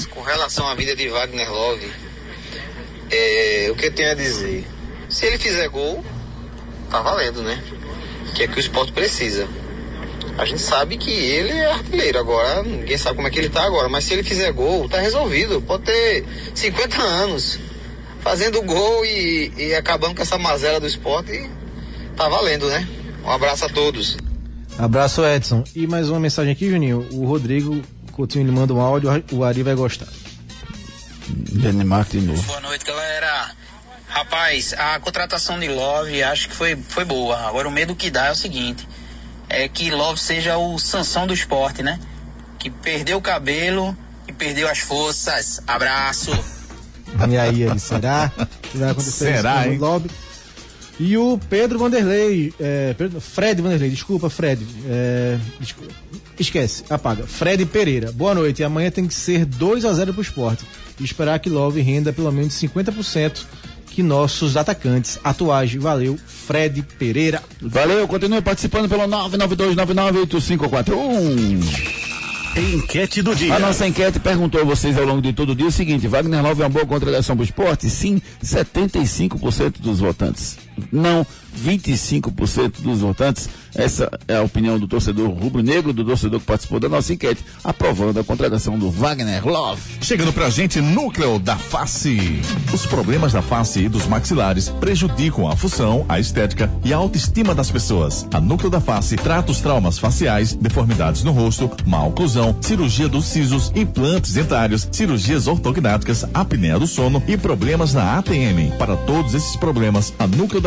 Com relação à vida de Wagner Love, é, o que eu tenho a dizer? Se ele fizer gol, tá valendo, né? Que é que o esporte precisa. A gente sabe que ele é artilheiro agora, ninguém sabe como é que ele tá agora, mas se ele fizer gol, tá resolvido. Pode ter 50 anos fazendo gol e, e acabando com essa mazela do esporte, tá valendo, né? Um abraço a todos. Abraço, Edson. E mais uma mensagem aqui, Juninho. O Rodrigo Coutinho ele manda um áudio, o Ari vai gostar. Danimarca de novo. Boa noite, galera. Rapaz, a contratação de Love acho que foi, foi boa. Agora o medo que dá é o seguinte: é que Love seja o Sansão do esporte, né? Que perdeu o cabelo e perdeu as forças. Abraço. E aí, ele, será que vai acontecer Será, isso hein? Lobby? E o Pedro Vanderlei, é, Pedro- Fred Vanderlei, desculpa, Fred. é, descu- esquece, apaga. Fred Pereira, boa noite. E amanhã tem que ser 2 a 0 pro esporte. E esperar que Love renda pelo menos 50% que nossos atacantes atuais. Valeu, Fred Pereira. Valeu, continue participando pelo 992998541. Enquete do dia. A nossa enquete perguntou a vocês ao longo de todo o dia o seguinte: Wagner Love é uma boa contratação para o esporte? Sim, 75% dos votantes. Não, 25% dos votantes. Essa é a opinião do torcedor rubro-negro, do torcedor que participou da nossa enquete, aprovando a contratação do Wagner Love. Chegando pra gente, núcleo da face. Os problemas da face e dos maxilares prejudicam a função, a estética e a autoestima das pessoas. A núcleo da face trata os traumas faciais, deformidades no rosto, má oclusão, cirurgia dos sisos, implantes dentários, cirurgias ortognáticas, apneia do sono e problemas na ATM. Para todos esses problemas, a núcleo da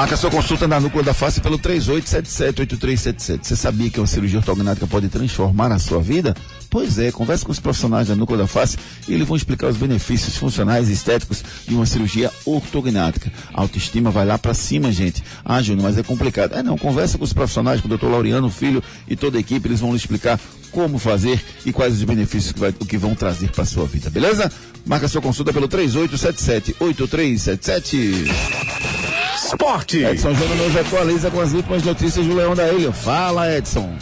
Marca sua consulta na Núcleo da Face pelo 3877-8377. Você sabia que uma cirurgia ortognática pode transformar a sua vida? Pois é, converse com os profissionais da Núcleo da Face e eles vão explicar os benefícios funcionais e estéticos de uma cirurgia ortognática. A autoestima vai lá pra cima, gente. Ah, Júnior, mas é complicado. É não, conversa com os profissionais, com o doutor Laureano Filho e toda a equipe, eles vão lhe explicar como fazer e quais os benefícios que, vai, que vão trazer para sua vida, beleza? Marca sua consulta pelo 3877-8377. Esporte. Edson Júnior nos atualiza com as últimas notícias do Leão da Ilha. Fala, Edson.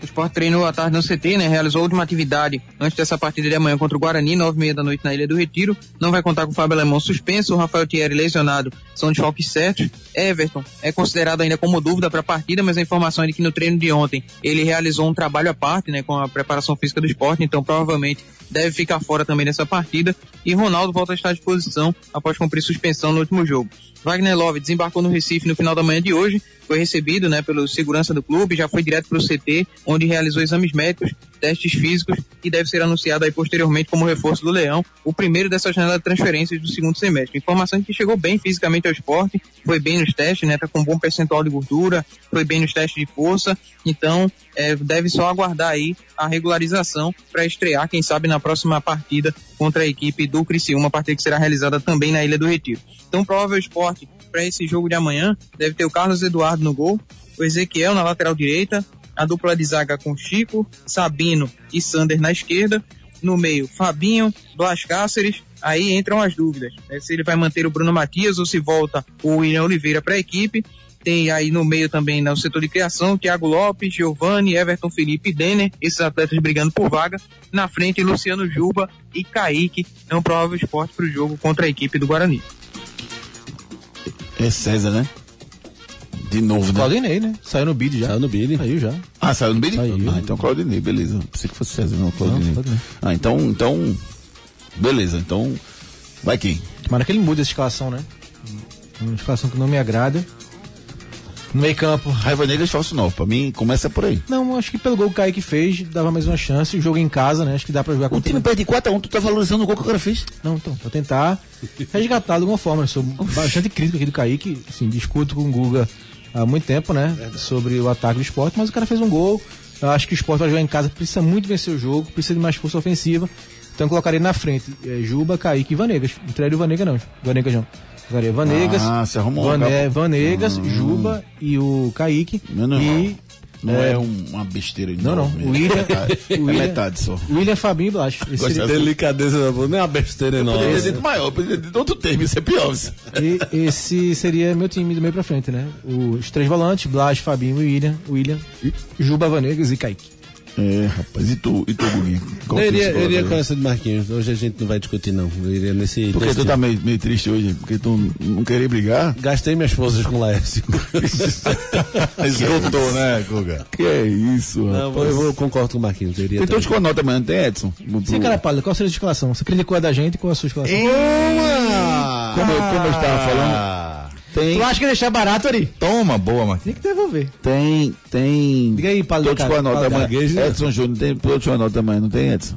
O Sport treinou à tarde no CT, né? Realizou a última atividade antes dessa partida de amanhã contra o Guarani, nove e meia da noite na Ilha do Retiro. Não vai contar com o Fábio Alemão suspenso, o Rafael Thierry lesionado. São desfalques certos. Everton é considerado ainda como dúvida para a partida, mas a informação é de que no treino de ontem ele realizou um trabalho à parte, né? Com a preparação física do esporte, então provavelmente deve ficar fora também dessa partida. E Ronaldo volta a estar à disposição após cumprir suspensão no último jogo. Wagner Love desembarcou no Recife no final da manhã de hoje, foi recebido né, pelo segurança do clube, já foi direto para o CT, onde realizou exames médicos, testes físicos e deve ser anunciado aí posteriormente como reforço do Leão, o primeiro dessa janela de transferências do segundo semestre. Informação que chegou bem fisicamente ao esporte, foi bem nos testes, né, tá com um bom percentual de gordura, foi bem nos testes de força, então é, deve só aguardar aí a regularização para estrear, quem sabe na próxima partida contra a equipe do Criciúma, uma partida que será realizada também na Ilha do Retiro. Então, provável esporte para esse jogo de amanhã deve ter o Carlos Eduardo no gol, o Ezequiel na lateral direita, a dupla de zaga com Chico, Sabino e Sander na esquerda, no meio Fabinho, Blas Cáceres, aí entram as dúvidas, né? se ele vai manter o Bruno Matias ou se volta o William Oliveira para a equipe, tem aí no meio também no setor de criação, Thiago Lopes, Giovanni, Everton Felipe e Denner, esses atletas brigando por vaga. Na frente, Luciano Juba e Kaique. É um provável esporte para o jogo contra a equipe do Guarani. É César, né? De novo, né? Claudinei, né? Saiu no bid já. Saiu no bid. Saiu já. Ah, saiu no bid? Saiu. Ah, então Claudinei, beleza. Pensei que fosse César, não, Claudinei. Não, Claudinei. Ah, então, então, beleza. Então, vai quem? Tomara que ele mude essa escalação, né? Uma escalação que não me agrada. No meio campo. Raiva Negra de falso novo. Pra mim, começa por aí. Não, acho que pelo gol que o Kaique fez, dava mais uma chance. O jogo em casa, né? Acho que dá pra jogar O contra time perde 4x1, tu tá valorizando o gol que o cara fez. Não, então, pra tentar resgatar de alguma forma. Eu sou bastante crítico aqui do Kaique, assim, discuto com o Guga há muito tempo, né? Sobre o ataque do esporte, mas o cara fez um gol. Eu acho que o esporte vai jogar em casa, precisa muito vencer o jogo, precisa de mais força ofensiva. Então eu colocaria na frente eh, Juba, Kaique e Vanegas. Não traria o Vanega não, Vanegas não. Vanegas, Ah, você arrumou um Vane- cabo. Vanegas, Hum. Juba e o Kaique. Menos e Não é, É. um- uma besteira Não, não. enorme. O William, É o William, metade só. William Fabinho e Blas. Esse Delicadeza da não é uma besteira Poderia ter enorme. dito maior, poderia ter dito outro termo, isso é pior. E esse seria meu time do meio pra frente, né? Os três volantes, Blas, Fabinho e William, William, Juba, Vanegas e Kaique. É, rapaz, e tu, e tu, Guguinho? Eu iria, eu iria com essa de Marquinhos. Hoje a gente não vai discutir, não. Eu iria nesse. Porque nesse tu tá meio, meio triste hoje, porque tu não queria brigar. Gastei minhas forças com o Laércio. Esgotou, né, Guga? Que é isso, Não, rapaz. eu vou, concordo com o Marquinhos. Eu iria Então também. te conota amanhã, não tem Edson? Você, cara pálido, qual seria a escalação? Você criticou a da gente, qual a sua escalação? Como, eu- como eu estava falando, tem, Tu acha que deixar barato ali? toma, boa, Marquinhos. Tem que devolver. tem, tem... Diga aí, pálido, Todos com a cara. nota amanhã. Edson Júnior, tem todos com a nota amanhã, não tem Edson?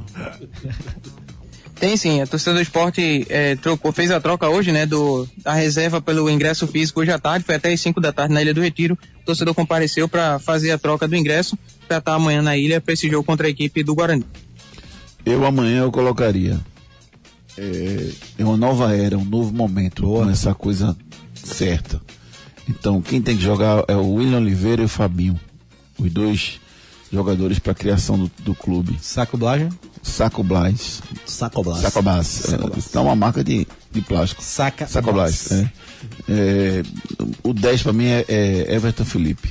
Tem sim, a torcida do esporte eh, trocou, fez a troca hoje, né, do, da reserva pelo ingresso físico hoje à tarde, foi até as 5 da tarde na Ilha do Retiro. O torcedor compareceu para fazer a troca do ingresso, para estar amanhã na ilha para esse jogo contra a equipe do Guarani. Eu amanhã eu colocaria. É, é uma nova era, um novo momento, com essa coisa certa. Então, quem tem que jogar é o William Oliveira e o Fabinho. Os dois jogadores para a criação do, do clube. Saco Blas, né? Saco Blas. Sacoblas. Sacoblas. É, isso é uma marca de, de plástico. Saca Sacoblas. É. É, o 10 para mim é, é Everton Felipe.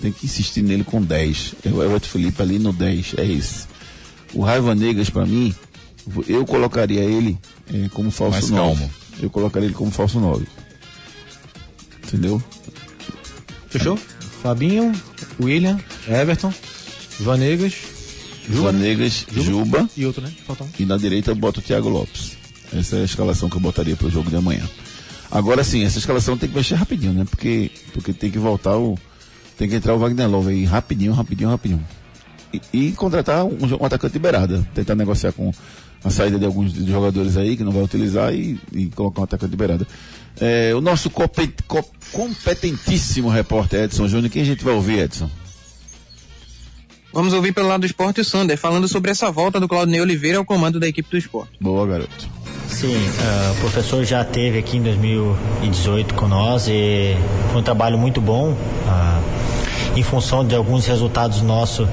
Tem que insistir nele com 10. É o Everton Felipe ali no 10. É esse. O Raiva Negas para mim, eu colocaria ele é, como falso Mais 9. calmo. Eu colocaria ele como falso 9. Entendeu? Fechou? Fabinho, William, Everton, Vanegas, Juba, Vanegas, Juba. e outro, né? Falta um. E na direita eu boto o Thiago Lopes. Essa é a escalação que eu botaria para o jogo de amanhã. Agora sim, essa escalação tem que mexer rapidinho, né? Porque, porque tem que voltar o. Tem que entrar o Wagner Love aí rapidinho, rapidinho, rapidinho. E, e contratar um, um atacante de beirada. Tentar negociar com a saída de alguns jogadores aí que não vai utilizar e, e colocar um atacante de beirada. É, o nosso compet- co- competentíssimo repórter Edson Júnior, quem a gente vai ouvir, Edson? Vamos ouvir pelo lado do esporte o Sander, falando sobre essa volta do Claudinei Oliveira ao comando da equipe do esporte. Boa, garoto. Sim, uh, o professor já teve aqui em 2018 com nós e foi um trabalho muito bom. Uh, em função de alguns resultados nossos,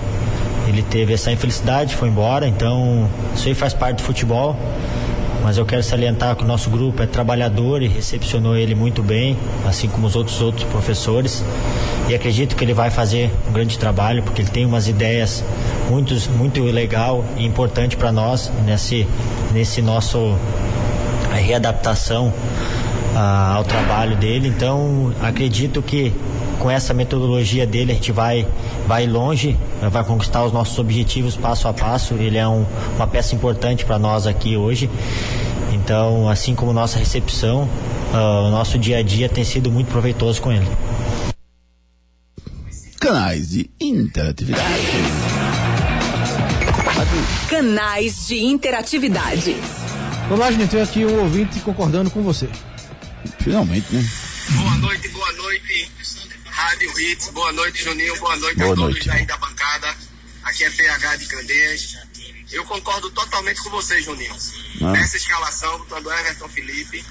ele teve essa infelicidade, foi embora, então isso aí faz parte do futebol mas eu quero salientar que o nosso grupo é trabalhador e recepcionou ele muito bem, assim como os outros outros professores. E acredito que ele vai fazer um grande trabalho, porque ele tem umas ideias muito, muito legal e importante para nós nesse, nesse nosso readaptação ah, ao trabalho dele. Então, acredito que com essa metodologia dele a gente vai vai longe, vai conquistar os nossos objetivos passo a passo. Ele é um, uma peça importante para nós aqui hoje. Então, assim como nossa recepção, uh, o nosso dia a dia tem sido muito proveitoso com ele. Canais de interatividade. Canais de interatividade. Olá, gente, tem aqui um ouvinte concordando com você. Finalmente, né? Boa noite, boa noite. Rádio Hits, boa noite, Juninho, boa noite boa a todos noite. aí da bancada. Aqui é PH de Candeias. Eu concordo totalmente com você, Juninho. Ah. Nessa escalação, quando Everton Felipe.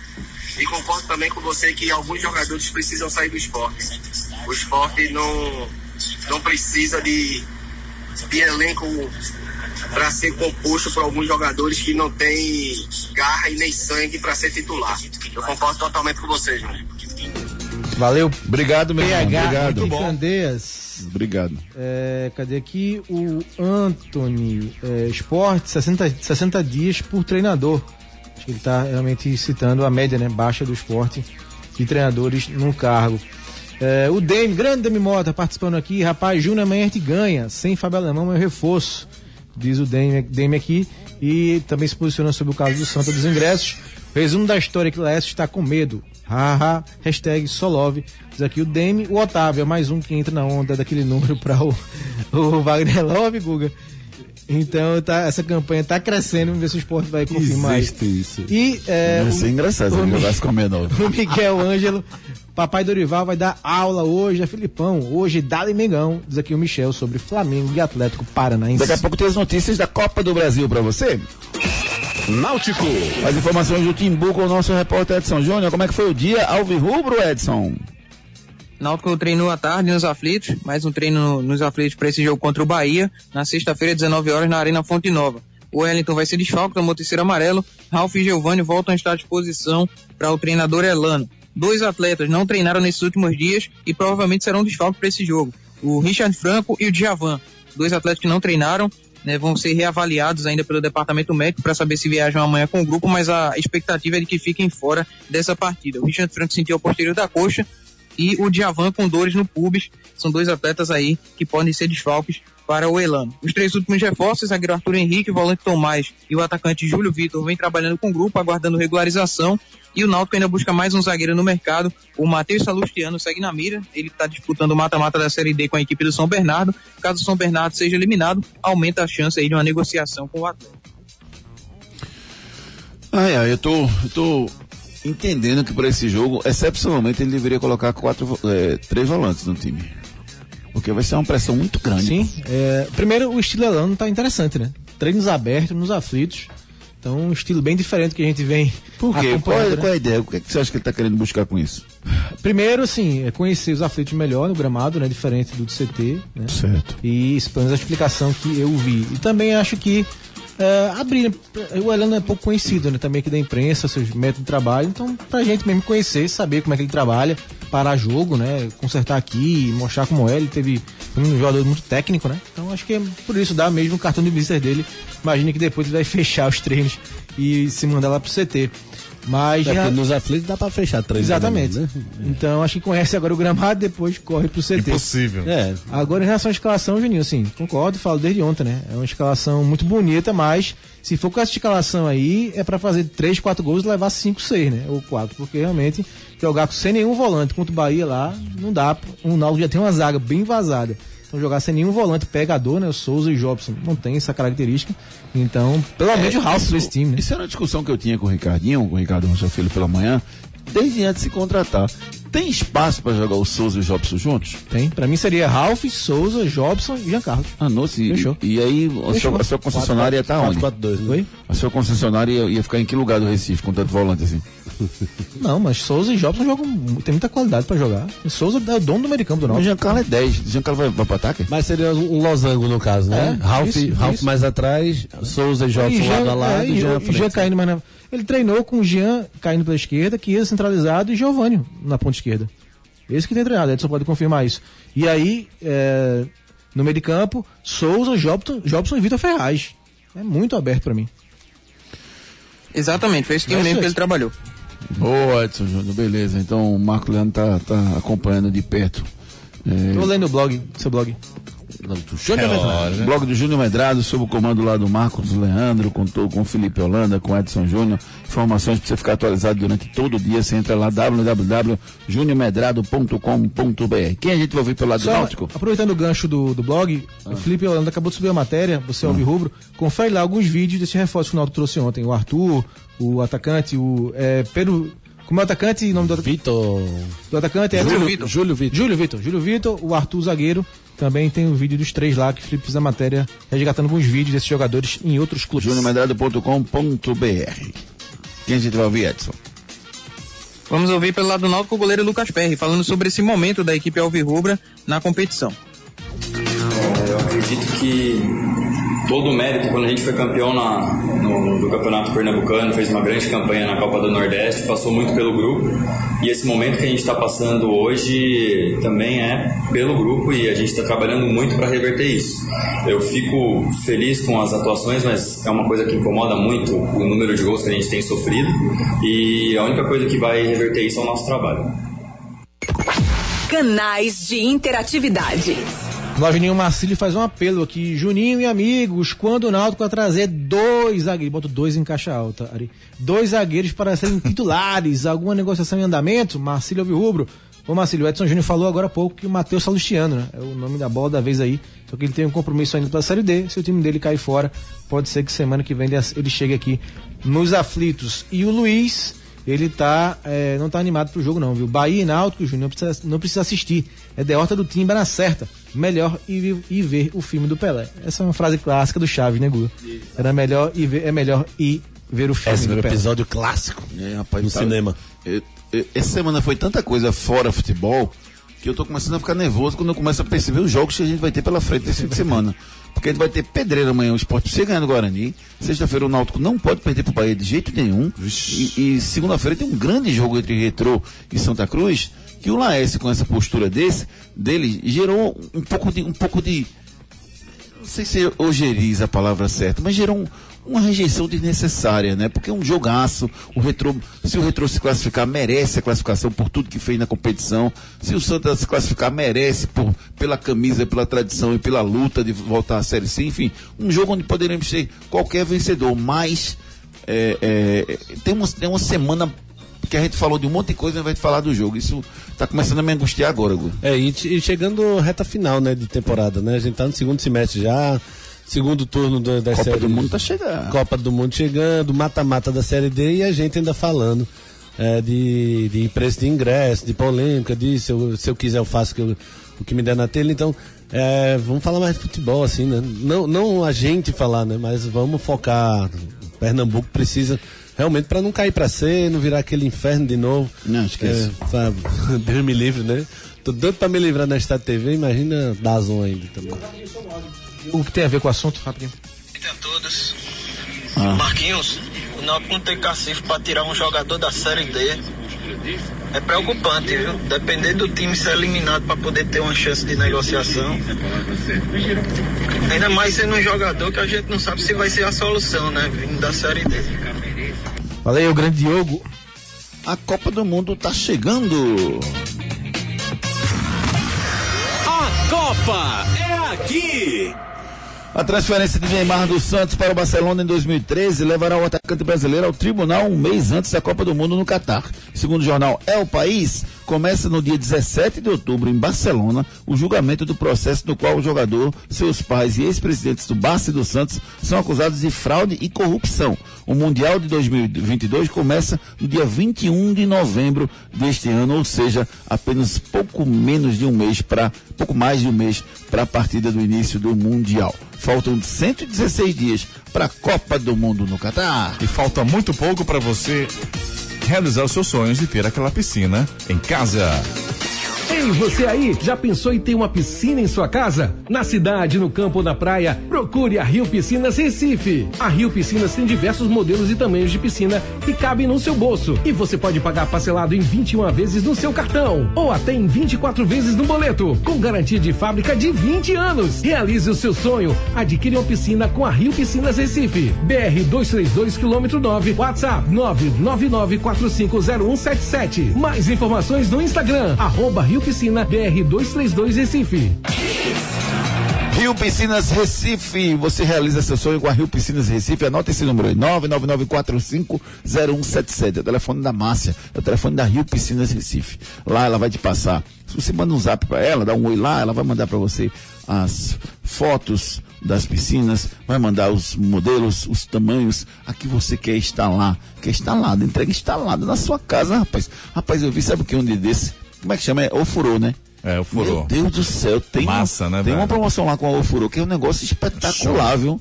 E concordo também com você que alguns jogadores precisam sair do esporte. O esporte não, não precisa de, de elenco para ser composto por alguns jogadores que não têm garra e nem sangue para ser titular. Eu concordo totalmente com você, Juninho. Valeu. Obrigado, meu irmão. PH Obrigado. aqui, Candeias. Obrigado. É, cadê aqui o Anthony é, Sport, 60, 60 dias por treinador. Acho que ele está realmente citando a média né, baixa do esporte de treinadores no cargo. É, o Demi, grande Demi Mota, participando aqui. Rapaz, Júnior amanhã gente ganha. Sem Fábio Alemão é um reforço, diz o Demi, Demi aqui. E também se posiciona sobre o caso do Santa dos ingressos. Resumo da história que o Laércio está com medo. Haha, hashtag Solove. Diz aqui o Demi, o Otávio, é mais um que entra na onda daquele número para o, o Wagner Love, Guga. Então tá, essa campanha tá crescendo, vamos ver se o esporte vai confirmar Existe isso. E é, Vai ser engraçado se o jogasse com menor. o Miguel Ângelo, papai Dorival vai dar aula hoje a Filipão, hoje Dali Mengão, diz aqui o Michel sobre Flamengo e Atlético Paranaense. Daqui a pouco tem as notícias da Copa do Brasil pra você. Náutico. As informações do Timbu com o nosso repórter Edson Júnior. Como é que foi o dia? Alvirrubro, Edson? Náutico treinou à tarde nos aflitos, mais um treino nos aflitos para esse jogo contra o Bahia, na sexta-feira, 19 horas, na Arena Fonte Nova. O Wellington vai ser desfalque, tomou terceiro amarelo. Ralf e Giovanni voltam a estar à disposição para o treinador Elano. Dois atletas não treinaram nesses últimos dias e provavelmente serão desfalque para esse jogo. O Richard Franco e o Djavan. Dois atletas que não treinaram, né, vão ser reavaliados ainda pelo departamento médico para saber se viajam amanhã com o grupo, mas a expectativa é de que fiquem fora dessa partida. O Richard Franco sentiu a posterior da coxa e o Djavan com dores no pubis. São dois atletas aí que podem ser desfalques para o Elano. Os três últimos reforços, zagueiro Arthur Henrique, o volante Tomás e o atacante Júlio Vitor vem trabalhando com o grupo, aguardando regularização. E o Náutico ainda busca mais um zagueiro no mercado. O Matheus Salustiano segue na mira. Ele está disputando o mata-mata da Série D com a equipe do São Bernardo. Caso o São Bernardo seja eliminado, aumenta a chance aí de uma negociação com o atleta. Ai, ai, eu tô, eu tô entendendo que para esse jogo, excepcionalmente, ele deveria colocar quatro, é, três volantes no time. Porque vai ser uma pressão muito grande. Sim, é, primeiro o estilo Elano tá interessante, né? Treinos abertos, nos aflitos. Então, um estilo bem diferente que a gente vem Por quê? Qual é, né? qual é a ideia? O que, é que você acha que ele tá querendo buscar com isso? Primeiro, assim, é conhecer os aflitos melhor no gramado, né? Diferente do do CT, né? Certo. E isso, pelo menos a explicação que eu vi. E também acho que é, abrir, né? o Elano é pouco conhecido, né? Também aqui da imprensa, seus métodos de trabalho. Então, pra gente mesmo conhecer, saber como é que ele trabalha, parar jogo, né? Consertar aqui, mostrar como é. Ele teve um jogador muito técnico, né? Então, acho que é por isso dá mesmo o cartão de visita dele. Imagina que depois ele vai fechar os treinos e se mandar lá pro CT. Mas É, já... nos aflitos dá pra fechar três Exatamente. né? Então acho que conhece agora o gramado, depois corre pro CT. Impossível. É. Agora em relação à escalação, Juninho, assim, concordo, falo desde ontem, né? É uma escalação muito bonita, mas se for com essa escalação aí, é pra fazer 3, 4 gols e levar 5, 6, né? Ou 4, porque realmente jogar sem nenhum volante contra o Bahia lá, não dá. O Náutico já tem uma zaga bem vazada. Então jogar sem nenhum volante pegador, né? O Souza e o Jobson não tem essa característica. Então, pelo menos o Ralf desse time, né? Isso era uma discussão que eu tinha com o Ricardinho, com o Ricardo Rocha Filho pela manhã, desde antes de se contratar. Tem espaço para jogar o Souza e o Jobson juntos? Tem. Pra mim seria Ralph, Souza, Jobson e Giancarlo. Ah, nossa, e, Fechou. e aí a Fechou. sua, a sua concessionária ia estar onde? 4-4-2, né? Oi? A sua concessionária ia, ia ficar em que lugar do Recife, com tanto volante assim? Não, mas Souza e Jobson jogam. Tem muita qualidade pra jogar. E Souza é o dono do campo do O Náutico. Giancarlo é 10. O Giancarlo vai, vai pro ataque? Mas seria um losango no caso, né? É, Ralph, isso, Ralph isso. mais atrás, Souza e Jobson E lado a lado é, e e Jean e Jean frente. caindo mais na... Ele treinou com o Jean caindo pela esquerda, Chiesa centralizado e Giovanni na ponta esquerda. Esse que tem treinado, Edson pode confirmar isso. E aí, é, no meio de campo, Souza, Jobson, Jobson e Vitor Ferraz. É muito aberto pra mim. Exatamente, foi esse time mesmo que ele trabalhou. Boa, Edson Júnior, beleza. Então o Marco Leandro tá, tá acompanhando de perto. É, Tô lendo o blog, seu blog. Júnior Medrado. Blog do Júnior Medrado, sob o comando lá do Marcos Leandro, com, to- com o Felipe Holanda, com o Edson Júnior. Informações para você ficar atualizado durante todo o dia. Você entra lá www.juniormedrado.com.br. Quem a gente vai ouvir pelo lado do Só Náutico? aproveitando o gancho do, do blog, o Felipe Holanda acabou de subir a matéria, você ouve rubro, confere lá alguns vídeos desse reforço que o Náutico trouxe ontem. O Arthur, o atacante, o é, Pedro... Como é o atacante? O nome do, Vitor. do atacante é Júlio Vitor. Júlio Vitor. Júlio Vitor. Júlio Vitor, o Arthur zagueiro. Também tem o vídeo dos três lá que o Felipe fez a matéria resgatando alguns vídeos desses jogadores em outros clubes. juniormedrado.com.br. Quem a gente vai ouvir, Edson? Vamos ouvir pelo lado do Náutico o goleiro Lucas Perry, falando sobre esse momento da equipe Alvirrubra na competição. É, eu acredito que todo o mérito, quando a gente foi campeão na, no, do Campeonato Pernambucano, fez uma grande campanha na Copa do Nordeste, passou muito pelo grupo. E esse momento que a gente está passando hoje também é pelo grupo e a gente está trabalhando muito para reverter isso. Eu fico feliz com as atuações, mas é uma coisa que incomoda muito o número de gols que a gente tem sofrido. E a única coisa que vai reverter isso é o nosso trabalho. Canais de interatividade. Lá, Juninho Marcílio faz um apelo aqui. Juninho e amigos, quando o Náutico trazer dois zagueiros, boto dois em caixa alta, Ari. Dois zagueiros para serem titulares, alguma negociação em andamento? Marcílio Alvirrubro. Ô Marcílio, o Edson Júnior falou agora há pouco que o Matheus Salustiano, né? É o nome da bola da vez aí. Só que ele tem um compromisso ainda pela Série D. Se o time dele cair fora, pode ser que semana que vem ele chegue aqui nos aflitos. E o Luiz, ele tá, é, não tá animado pro jogo não, viu? Bahia e Náutico, Júnior, não precisa, não precisa assistir. É derrota do Timba na certa. Melhor ir, ir ver o filme do Pelé. Essa é uma frase clássica do Chaves, né, Guga? Era melhor ir ver, é melhor ir ver o filme Esse do é o Pelé. episódio clássico É, rapaz, no tá- cinema. Eu- eu- essa semana foi tanta coisa fora futebol que eu tô começando a ficar nervoso quando eu começo a perceber os jogos que a gente vai ter pela frente esse fim de semana. Porque a gente vai ter pedreira amanhã, o esporte precisa ganhar no Guarani. Sexta-feira o Náutico não pode perder pro Bahia de jeito nenhum. E, e segunda-feira tem um grande jogo entre Retrô e Santa Cruz, que o Laércio, com essa postura desse, dele, gerou um pouco de. Um pouco de não sei se ojeriza a palavra certa, mas gerou um- uma rejeição desnecessária, né? Porque é um jogaço, o retrô, se o retrô se classificar, merece a classificação por tudo que fez na competição. Se o Santa se classificar, merece por, pela camisa, pela tradição e pela luta de voltar à Série C. Enfim, um jogo onde poderíamos ter qualquer vencedor, mas é, é, tem, uma, tem uma semana que a gente falou de um monte de coisa e vai falar do jogo. Isso tá começando a me angustiar agora, Gu. É, e, e chegando reta final, né, de temporada, né? A gente tá no segundo semestre já, segundo turno do, da Copa série. do Mundo tá chegando. Copa do Mundo chegando, mata-mata da Série D e a gente ainda falando é, de, de preço de ingresso, de polêmica, de se eu, se eu quiser eu faço o que eu- o que me der na telha. Então, é, vamos falar mais de futebol, assim, né? Não, não a gente falar, né? Mas vamos focar. Pernambuco precisa realmente para não cair para C, não virar aquele inferno de novo. Não, esquece. É, sabe? Deus me livre, né? Tô doido pra me livrar na Estado TV, imagina Dazon ainda também. O que tem a ver com o assunto, rapidinho. a todos. Ah. Marquinhos, o Náutico não tem cacife pra tirar um jogador da Série D. É preocupante, viu? Depender do time ser eliminado pra poder ter uma chance de negociação. Ainda mais sendo um jogador que a gente não sabe se vai ser a solução, né? Vindo da Série D. Valeu, grande Diogo. A Copa do Mundo tá chegando. A Copa é aqui! A transferência de Neymar do Santos para o Barcelona em 2013 levará o atacante brasileiro ao tribunal um mês antes da Copa do Mundo no Catar. Segundo o jornal É o País, começa no dia 17 de outubro em Barcelona o julgamento do processo no qual o jogador, seus pais e ex-presidentes do Barça e do Santos são acusados de fraude e corrupção. O Mundial de 2022 começa no dia 21 de novembro deste ano, ou seja, apenas pouco menos de um mês para pouco mais de um mês para a partida do início do Mundial. Faltam 116 dias para a Copa do Mundo no Catar. E falta muito pouco para você realizar os seus sonhos de ter aquela piscina em casa. Ei, você aí, já pensou em ter uma piscina em sua casa? Na cidade, no campo ou na praia, procure a Rio Piscinas Recife. A Rio Piscinas tem diversos modelos e tamanhos de piscina que cabem no seu bolso. E você pode pagar parcelado em 21 vezes no seu cartão ou até em 24 vezes no boleto, com garantia de fábrica de 20 anos. Realize o seu sonho. Adquire uma piscina com a Rio Piscinas Recife. BR 232 km 9, WhatsApp 999450177. Mais informações no Instagram, arroba Rio Piscina BR 232 Recife. Rio Piscinas Recife, você realiza seu sonho com a Rio Piscinas Recife, anota esse número aí, 999450177, é o telefone da Márcia, é o telefone da Rio Piscinas Recife. Lá ela vai te passar, se você manda um zap para ela, dá um oi lá, ela vai mandar para você as fotos das piscinas, vai mandar os modelos, os tamanhos, a que você quer instalar, quer instalado, entrega instalado na sua casa, rapaz. Rapaz, eu vi, sabe o que um dia desse? Como é que chama? É Ofurô, né? É, o furou. Meu Deus do céu, tem, Massa, né, tem velho? uma promoção lá com a Ofurô, que é um negócio espetacular, viu?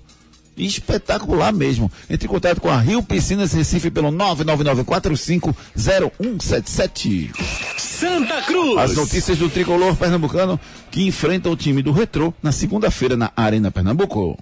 Espetacular mesmo. Entre em contato com a Rio Piscinas Recife pelo 999450177. Santa Cruz. As notícias do tricolor pernambucano que enfrenta o time do Retrô na segunda-feira na Arena Pernambuco.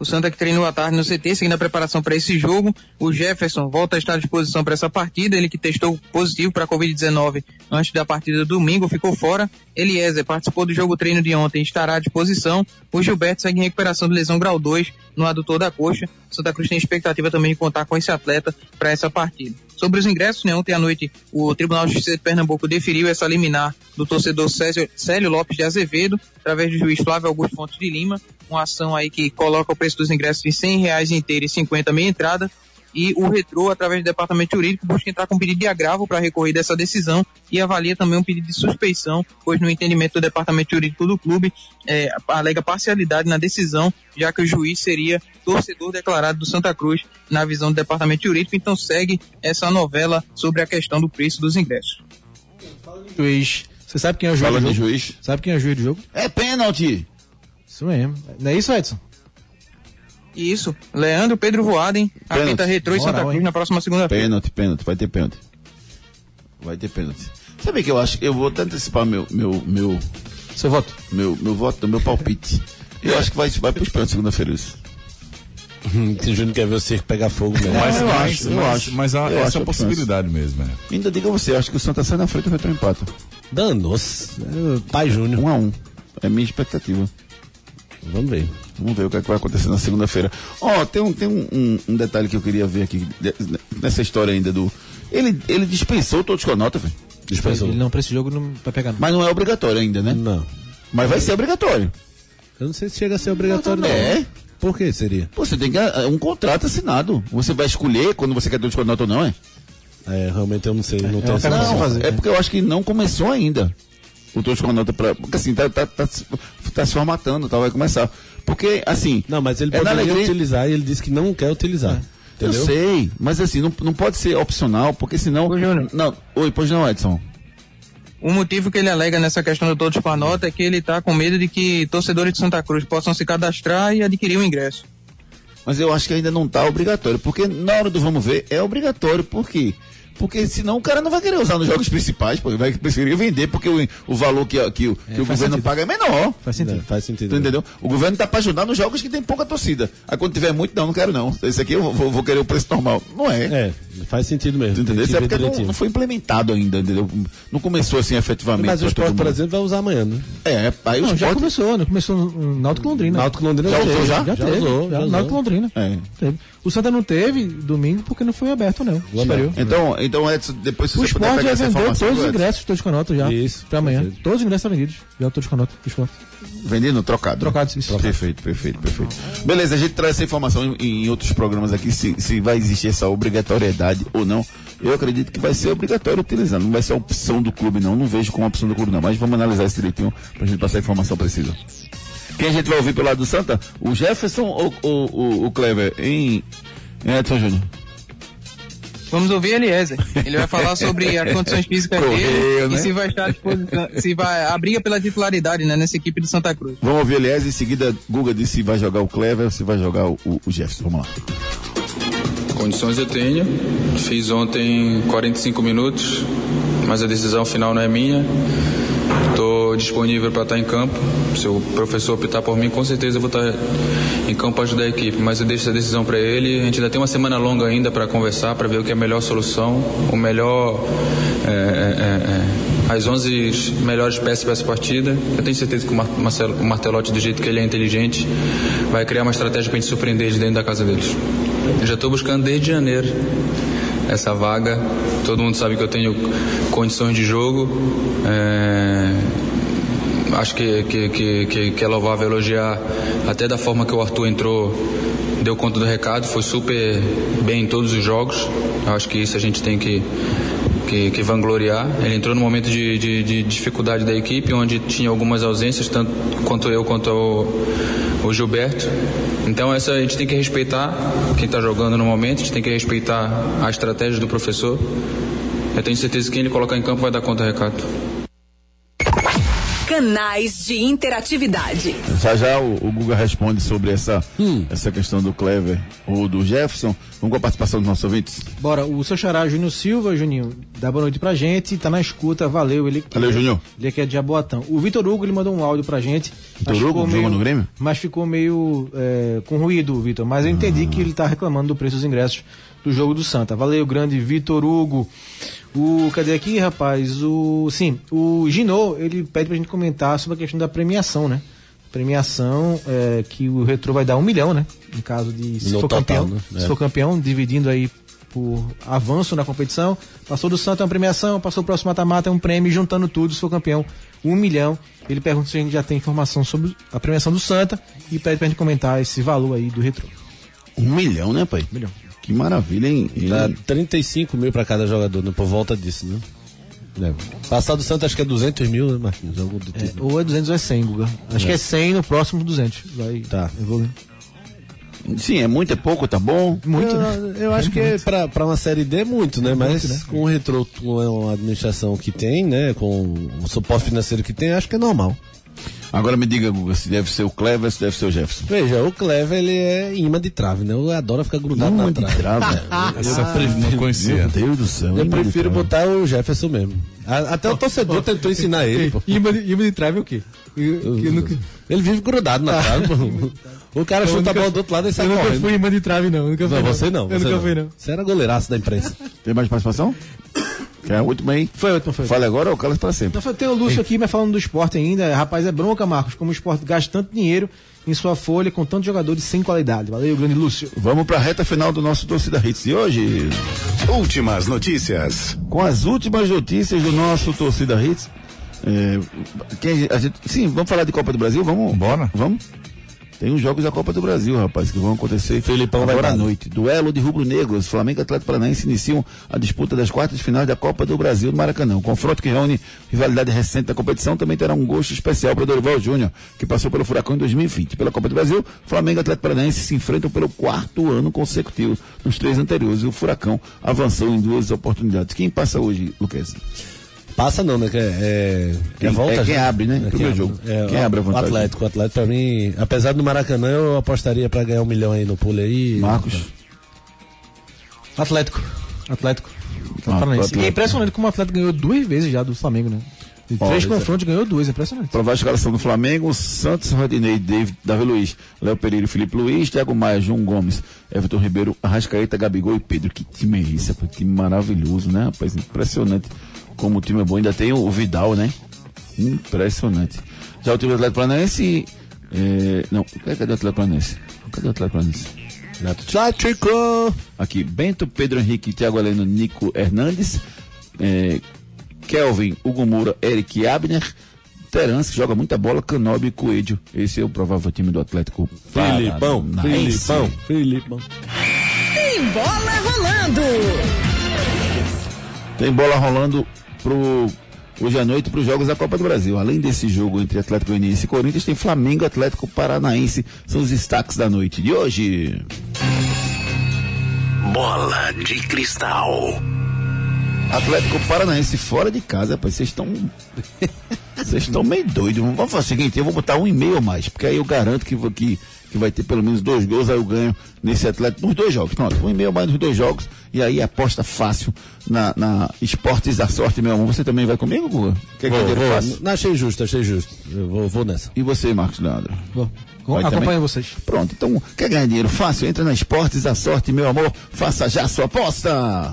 O Santa que treinou à tarde no CT, seguindo a preparação para esse jogo. O Jefferson volta a estar à disposição para essa partida. Ele que testou positivo para a Covid-19 antes da partida do domingo, ficou fora. Eliezer participou do jogo treino de ontem, estará à disposição. O Gilberto segue em recuperação de lesão grau 2 no adutor da coxa. Santa Cruz tem expectativa também de contar com esse atleta para essa partida. Sobre os ingressos, né, ontem à noite o Tribunal de Justiça de Pernambuco deferiu essa liminar do torcedor Césio, Célio Lopes de Azevedo, através do juiz Flávio Augusto Fontes de Lima, uma ação aí que coloca o preço dos ingressos de 100 reais inteiro e 50 meia entrada, e o Retrô, através do Departamento Jurídico, busca entrar com pedido de agravo para recorrer dessa decisão e avalia também um pedido de suspeição, pois no entendimento do Departamento Jurídico do clube, é, alega parcialidade na decisão, já que o juiz seria torcedor declarado do Santa Cruz na visão do Departamento Jurídico, então segue essa novela sobre a questão do preço dos ingressos. Juiz. Você sabe quem é o juiz Fala do jogo? juiz. Sabe quem é o juiz do jogo? É pênalti. Isso mesmo. Não é isso, Edson? Isso, Leandro Pedro Voaden, apita Retrô e Santa Cruz hein? na próxima segunda-feira. Pênalti, pênalti, vai ter pênalti. Vai ter pênalti. Sabe o que eu acho? Eu vou até antecipar meu, meu, meu, Seu voto. meu, meu voto, meu palpite. Eu acho que vai, vai pros pênaltis segunda-feira isso. Tem Júnior quer ver o circo pegar fogo mesmo. Mas, eu mas, acho, eu mas, acho. mas há Eu essa acho a possibilidade mesmo. É. Ainda digo a você, eu acho que o Santa sai na frente do Retro empata. Danos. Pai Júnior. Um a um. É minha expectativa. Vamos ver. Vamos ver o que, é que vai acontecer na segunda-feira. Ó, tem, um, tem um, um- um detalhe que eu queria ver aqui nessa história ainda do. Ele, ele dispensou todos com a nota, velho. Dispensou. Ele não, pra esse jogo não vai pegar. Não. Mas não é obrigatório ainda, né? Não. Mas vai ser obrigatório. Eu não sei se chega a ser obrigatório, não. É? Por que seria? Pô, Você tem que. É um contrato assinado. Você vai escolher quando você quer todos com a nota ou não, é? É, realmente eu não sei, não tenho uma essa pergunta noção. fazer. É porque eu acho que não começou ainda. O todos com a nota pra. Porque assim, tá, tá, tá, se- tá se formatando, tá, vai começar. Porque, assim. Não, mas ele é poderia alegria- utilizar e ele disse que não quer utilizar. Eu Entendeu? sei, mas assim, não, não pode ser opcional, porque senão. Ô, Júnior. Não, oi, pois não, Edson. O motivo que ele alega nessa questão do todos com a nota é que ele está com medo de que torcedores de Santa Cruz possam se cadastrar e adquirir o ingresso. Mas eu acho que ainda não tá obrigatório, porque na hora do vamos ver é obrigatório, por quê? Porque senão o cara não vai querer usar nos jogos principais, pô, ele vai preferir vender, porque o, o valor que, que, o- que o faz governo sentido. paga é menor. Faz sentido. Não, faz sentido. Tu entendeu? O governo tá pra ajudar nos jogos que tem pouca torcida. Aí quando tiver muito, não, não quero não. Esse aqui eu vou, vou querer o preço normal. Não é. É, faz sentido mesmo. Tu entendeu? Isso é porque não, não foi implementado ainda, entendeu? Não começou assim efetivamente. Mas o esporte, por exemplo, vai usar amanhã, né? É, aí o Não, já esporte. começou, né? Começou no Náutico Londrina. Náutico Londrina Já teve, usou já? Já, Já usou, já, já usou. Náutico Londrina. É. Teve. O Santa não teve domingo porque não foi aberto, não. Superior. Então, então, Edson, depois se O você puder pegar já essa informação. todos os do ingressos, todos os canotas já. Isso, Pra amanhã. perfeito. Todos os ingressos estão vendidos. Já todos os canotas do esporte. Vendido, trocado. Trocados, isso. Perfeito, perfeito, perfeito. Beleza, a gente traz essa informação em, em outros programas aqui, se, se vai existir essa obrigatoriedade ou não. Eu acredito que vai ser obrigatório utilizar, não vai ser a opção do clube, não. Não vejo como opção do clube, não. Mas vamos analisar isso direitinho pra gente passar a informação precisa. Quem a gente vai ouvir pelo lado do Santa? O Jefferson ou o, o, o Clever? Em, em Edson Júnior? Vamos ouvir Eliezer. Ele vai falar sobre as condições físicas Correu, dele né? e se vai estar à disposição, se vai a briga pela titularidade né, nessa equipe do Santa Cruz. Vamos ouvir, aliás, em seguida, Guga disse se vai jogar o Clever ou se vai jogar o, o, o Jefferson. Vamos lá. Condições eu tenho. Fiz ontem 45 minutos, mas a decisão final não é minha. Disponível para estar em campo. Se o professor optar por mim, com certeza eu vou estar em campo para ajudar a equipe. Mas eu deixo essa decisão para ele. A gente ainda tem uma semana longa ainda para conversar, para ver o que é a melhor solução, o melhor. é, é, é, as 11 melhores peças para essa partida. Eu tenho certeza que o Mar- Marcelo, o Martelotti, do jeito que ele é inteligente, vai criar uma estratégia para a gente surpreender eles dentro da casa deles. Eu já estou buscando desde janeiro essa vaga. Todo mundo sabe que eu tenho condições de jogo. É, Acho que, que, que, que, é louvável elogiar até da forma que o Arthur entrou, deu conta do recado, foi super bem em todos os jogos. Acho que isso a gente tem que, que, que vangloriar. Ele entrou no momento de, de, de dificuldade da equipe, onde tinha algumas ausências, tanto quanto eu quanto o, o Gilberto. Então essa a gente tem que respeitar quem está jogando no momento, a gente tem que respeitar a estratégia do professor. Eu tenho certeza que quem ele colocar em campo vai dar conta do recado. Canais de interatividade. Já já o, o Guga responde sobre essa, essa questão do Clever ou do Jefferson. Vamos com a participação dos nossos ouvintes. Bora, o seu xará Júnior Silva, Juninho, dá boa noite pra gente, tá na escuta, valeu. Ele, Valeu, Júnior. Ele aqui é de Jaboatão. O Vitor Hugo, ele mandou um áudio pra gente. Vitor mas Hugo, ficou jogou no Grêmio? Mas ficou meio é, com ruído, Vitor. Mas eu entendi que ele tá reclamando do preço dos ingressos do jogo do Santa. Valeu, grande Vitor Hugo. O, cadê aqui, rapaz? O, sim, o Ginô, ele pede pra gente comentar sobre a questão da premiação, né? Premiação é, que o Retro vai dar um milhão, né? Em caso de se No for total, campeão. né? Se É. for campeão, dividindo aí por avanço na competição. Passou do Santa é uma premiação, passou o próximo mata-mata é um prêmio, juntando tudo, se for campeão, um milhão. Ele pergunta se a gente já tem informação sobre a premiação do Santa e pede pra gente comentar esse valor aí do Retro. Um milhão, né, pai? Um milhão. Que maravilha, hein? Dá 35 mil pra cada jogador, né? Por volta disso, né? É. Passado do Santos acho que é 200 mil, né, Marquinhos? É, tipo. ou é 200 ou é 100, Guga. Acho É. que é 100 no próximo 200. Vai Tá. evoluindo. Sim, é muito, é pouco, tá bom? Muito, eu, né? eu acho É que muito. pra, pra uma série D é muito, né? Mas muito, né? com o retrô, com a administração que tem, né? Com o suporte financeiro que tem, acho que é normal. Agora me diga, Guga, se deve ser o Clever, se deve ser o Jefferson. Veja, o Clever, ele é imã de trave, né? Eu adoro ficar grudado Imã na de trave. trave? Essa não conhecia. Meu Deus do céu. Eu prefiro trave. botar o Jefferson mesmo. A- Até o torcedor tentou ensinar ele, pô. Imã de, imã de trave é o quê? Eu, eu nunca, Ele vive grudado na trave, pô. O cara Eu chuta nunca a bola do outro lado e sai eu nunca correndo. fui imã de trave, não. Nunca fui, Não, você não. Eu você nunca não. fui, não. Você era goleiraço da imprensa. Tem mais participação? A última aí? Foi ótimo, foi. Fale agora ou calas para sempre? Não, foi- tem o Lúcio aqui, mas falando do esporte ainda. Rapaz, é bronca, Marcos, como o esporte gasta tanto dinheiro em sua folha com tantos jogadores sem qualidade. Valeu, grande Lúcio. Vamos para a reta final do nosso Torcida Hits de hoje. Últimas notícias. Com as últimas notícias do nosso Torcida Hits. É, quem a gente, sim, vamos falar de Copa do Brasil? Vamos? Bora. Vamos? Tem os jogos da Copa do Brasil, rapaz, que vão acontecer Felipão vai agora à dar. noite. Duelo de rubro-negros. Flamengo e Atlético Paranaense iniciam a disputa das quartas de final da Copa do Brasil no Maracanã. O confronto que reúne rivalidade recente da competição também terá um gosto especial para Dorival Júnior, que passou pelo Furacão em 2020. Pela Copa do Brasil, Flamengo e Atlético Paranaense se enfrentam pelo quarto ano consecutivo. Nos três anteriores, o Furacão avançou em duas oportunidades. Quem passa hoje, Lucas? Passa não, né? Que é, é, Quem- é volta é quem já. abre, né? É Primeiro quem jogo. É, Quem abre a vantagem? O Atlético. O Atlético, pra mim, apesar do Maracanã, eu apostaria pra ganhar um milhão aí no pulo aí. Marcos? Atlético. Atlético. Ah. Atlético. E é impressionante como o Atlético ganhou duas vezes já do Flamengo, né? Ó, três é- confrontos ganhou duas, impressionante. Provar a escalação do Flamengo, Santos, Rodinei, David, Davi Luiz, Léo Pereira, Felipe Luiz, Thiago Maia, João Gomes, Everton Ribeiro, Arrascaeta, Gabigol e Pedro. Que time é esse, rapaz? Que time maravilhoso, né, rapaz? Impressionante como o time é bom. Ainda tem o, o Vidal, né? Impressionante. Já o time do Atlético Paranaense. É, não, cadê o Atlético Paranaense? Cadê o Atlético Paranaense? Atlético! Aqui, Bento, Pedro Henrique, Thiago Heleno, Nico Hernandes, é, Kelvin, Hugo Moura, Eric Abner, Terence, que joga muita bola, Canobi e Coelho. Esse é o provável time do Atlético. Filipão. Filipão, Filipão. Tem bola rolando. Tem bola rolando pro hoje à noite para os jogos da Copa do Brasil. Além desse jogo entre Atlético Goianiense e Corinthians, tem Flamengo e Atlético Paranaense. São os destaques da noite de hoje. Bola de cristal. Atlético Paranaense fora de casa, rapaz, vocês estão. Vocês estão meio doidos. Vamos fazer o seguinte, eu vou botar um e meio a mais, porque aí eu garanto que, vou- que, que vai ter pelo menos dois gols, aí eu ganho nesse Atlético, nos dois jogos. Pronto, um e meio a mais nos dois jogos, e aí aposta fácil na, na Esportes da Sorte, meu amor. Você também vai comigo, Guga? Quer Vou, dinheiro vou. fácil? Não, achei justo, achei justo. Eu vou, vou nessa. E você, Marcos Leandro? Vou. Vai Acompanho também? vocês. Pronto, então, quer ganhar dinheiro fácil? Entra na Esportes da Sorte, meu amor. Faça já a sua aposta.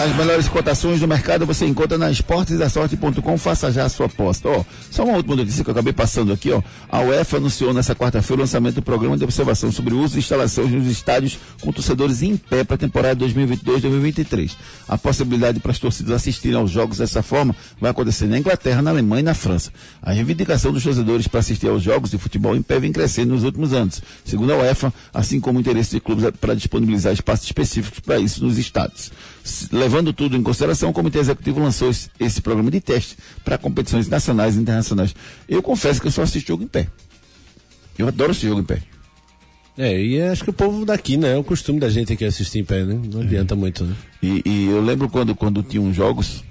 As melhores cotações do mercado você encontra na esportesdasorte.com. Faça já a sua aposta. Ó, só uma última notícia que eu acabei passando aqui, ó. A UEFA anunciou nessa quarta-feira o lançamento do programa de observação sobre o uso e instalações nos estádios com torcedores em pé para a temporada 2022-2023. A possibilidade para as torcidas assistirem aos jogos dessa forma vai acontecer na Inglaterra, na Alemanha e na França. A reivindicação dos torcedores para assistir aos jogos de futebol em pé vem crescendo nos últimos anos, segundo a UEFA, assim como o interesse de clubes para disponibilizar espaços específicos para isso nos estádios. Levando tudo em consideração, o Comitê Executivo lançou esse, esse programa de teste para competições nacionais e internacionais. Eu confesso que eu só assisto jogo em pé. Eu adoro esse jogo em pé. É, e acho que o povo daqui, né? É o costume da gente aqui assistir em pé, né? Não adianta muito, né? E, e eu lembro quando, quando tinham jogos,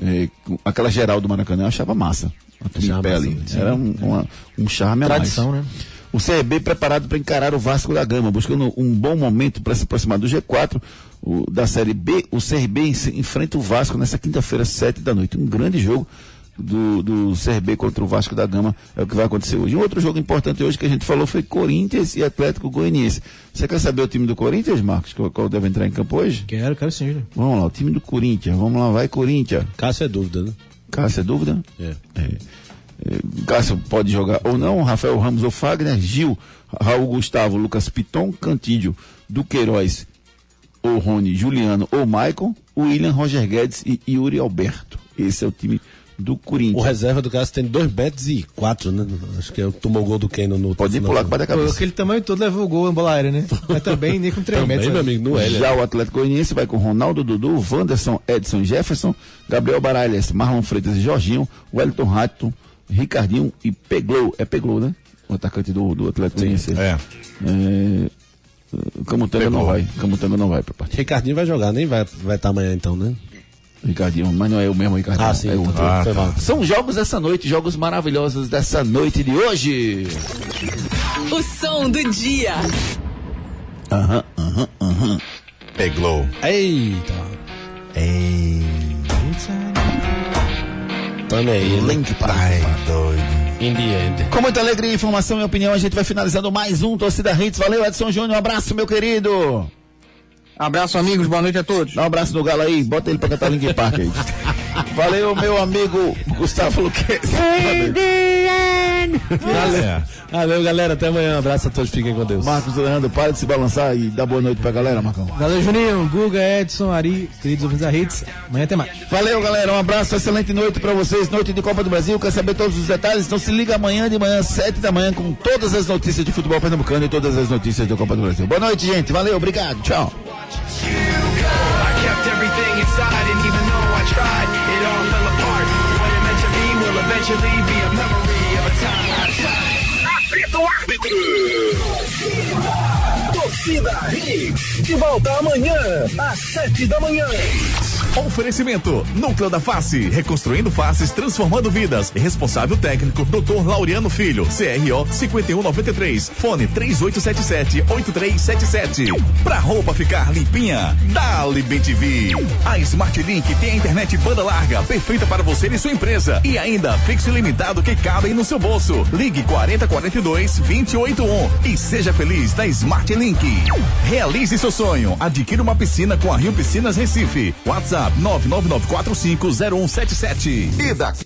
eh, com aquela geral do Maracanã, eu achava massa. A Achava pé massa, ali. sim. Era um, uma- um charme a Tradição, mais. né? O CRB preparado para encarar o Vasco da Gama, buscando um bom momento para se aproximar do G4 o- da Série B. O CRB en- enfrenta o Vasco nessa quinta-feira, sete da noite. Um grande jogo do, do CRB contra o Vasco da Gama é o que vai acontecer hoje. Um outro jogo importante hoje que a gente falou foi Corinthians e Atlético Goianiense. Você quer saber o time do Corinthians, Marcos? Qual, qual deve entrar em campo hoje? Quero, quero sim, Júlio. Vamos lá, o time do Corinthians. Vamos lá, vai Corinthians. Cássio é dúvida, né? Cássio é dúvida? É. É, Cássio pode jogar ou não, Rafael Ramos ou Fagner, Gil, Raul Gustavo, Lucas Piton, Cantídio, Duqueiroz ou Rony, Juliano ou Maicon, William, Roger Guedes e Yuri Alberto. Esse é o time do O Corinthians. reserva do Cássio tem dois bets e quatro, né? Acho que é, tomou o gol do Keno no Pode ir pular com a cabeça. aquele tamanho todo levou o gol em bola aérea, né? Mas também nem com 3 Também, metros. meu né? amigo, no L. Já o Atlético Goianiense vai com Ronaldo, Dudu, Wanderson, Edson, Jefferson, Gabriel Baralhas, Marlon Freitas e Jorginho, Wellington Rato, Ricardinho e Peglou. É Peglou, né? O atacante do, do Atlético Goianiense. É. É, Camutanga não vai. Camutanga não vai pra partida. Ricardinho vai jogar, nem vai estar vai tá amanhã então, né? Ricardinho, mas não é o mesmo Ricardinho. Ah, sim, é então, outro. Ah, foi tá. São jogos dessa noite, jogos maravilhosos dessa noite de hoje. O som do dia. Aham, aham, aham. Peglow. Eita! Tome aí, né? Link In the end. Com muita alegria, informação e opinião, a gente vai finalizando mais um Torcida Hits. Valeu, Edson Júnior. Um abraço, meu querido. Abraço, amigos. Boa noite a todos. Dá um abraço no galo aí. Bota ele pra cantar Link Park aí. Valeu, meu amigo Gustavo Luquez. Valeu. Valeu, galera. Até amanhã. Um abraço a todos. Fiquem com Deus. Marcos Leandro, para de se balançar e dá boa noite pra galera, Marcão. Valeu, Juninho, Guga, Edson, Ari, queridos ouvintes da Hits. Amanhã tem mais. Valeu, galera. Um abraço, excelente noite pra vocês. Noite de Copa do Brasil. Quer saber todos os detalhes? Então se liga amanhã de manhã, sete da manhã, com todas as notícias de futebol pernambucano e todas as notícias da Copa do Brasil. Boa noite, gente. Valeu, obrigado. Tchau. I kept everything inside, and even though I tried, it all fell apart. What it meant to be will eventually be a memory of a time I tried. Apita árbitro! Torcida Hits. De volta amanhã, às sete da manhã. Oferecimento: Núcleo da Face, reconstruindo faces, transformando vidas. Responsável técnico: Dr. Laureano Filho, CRO 5193, fone 3877-8377. Pra roupa ficar limpinha, Dali Bem TV. A Smart Link tem a internet banda larga, perfeita para você e sua empresa. E ainda fixo ilimitado que cabe no seu bolso. Ligue 4042 281 e seja feliz na Smart Link. Realize seu sonho. Adquira uma piscina com a Rio Piscinas Recife. WhatsApp 999450177. E daqui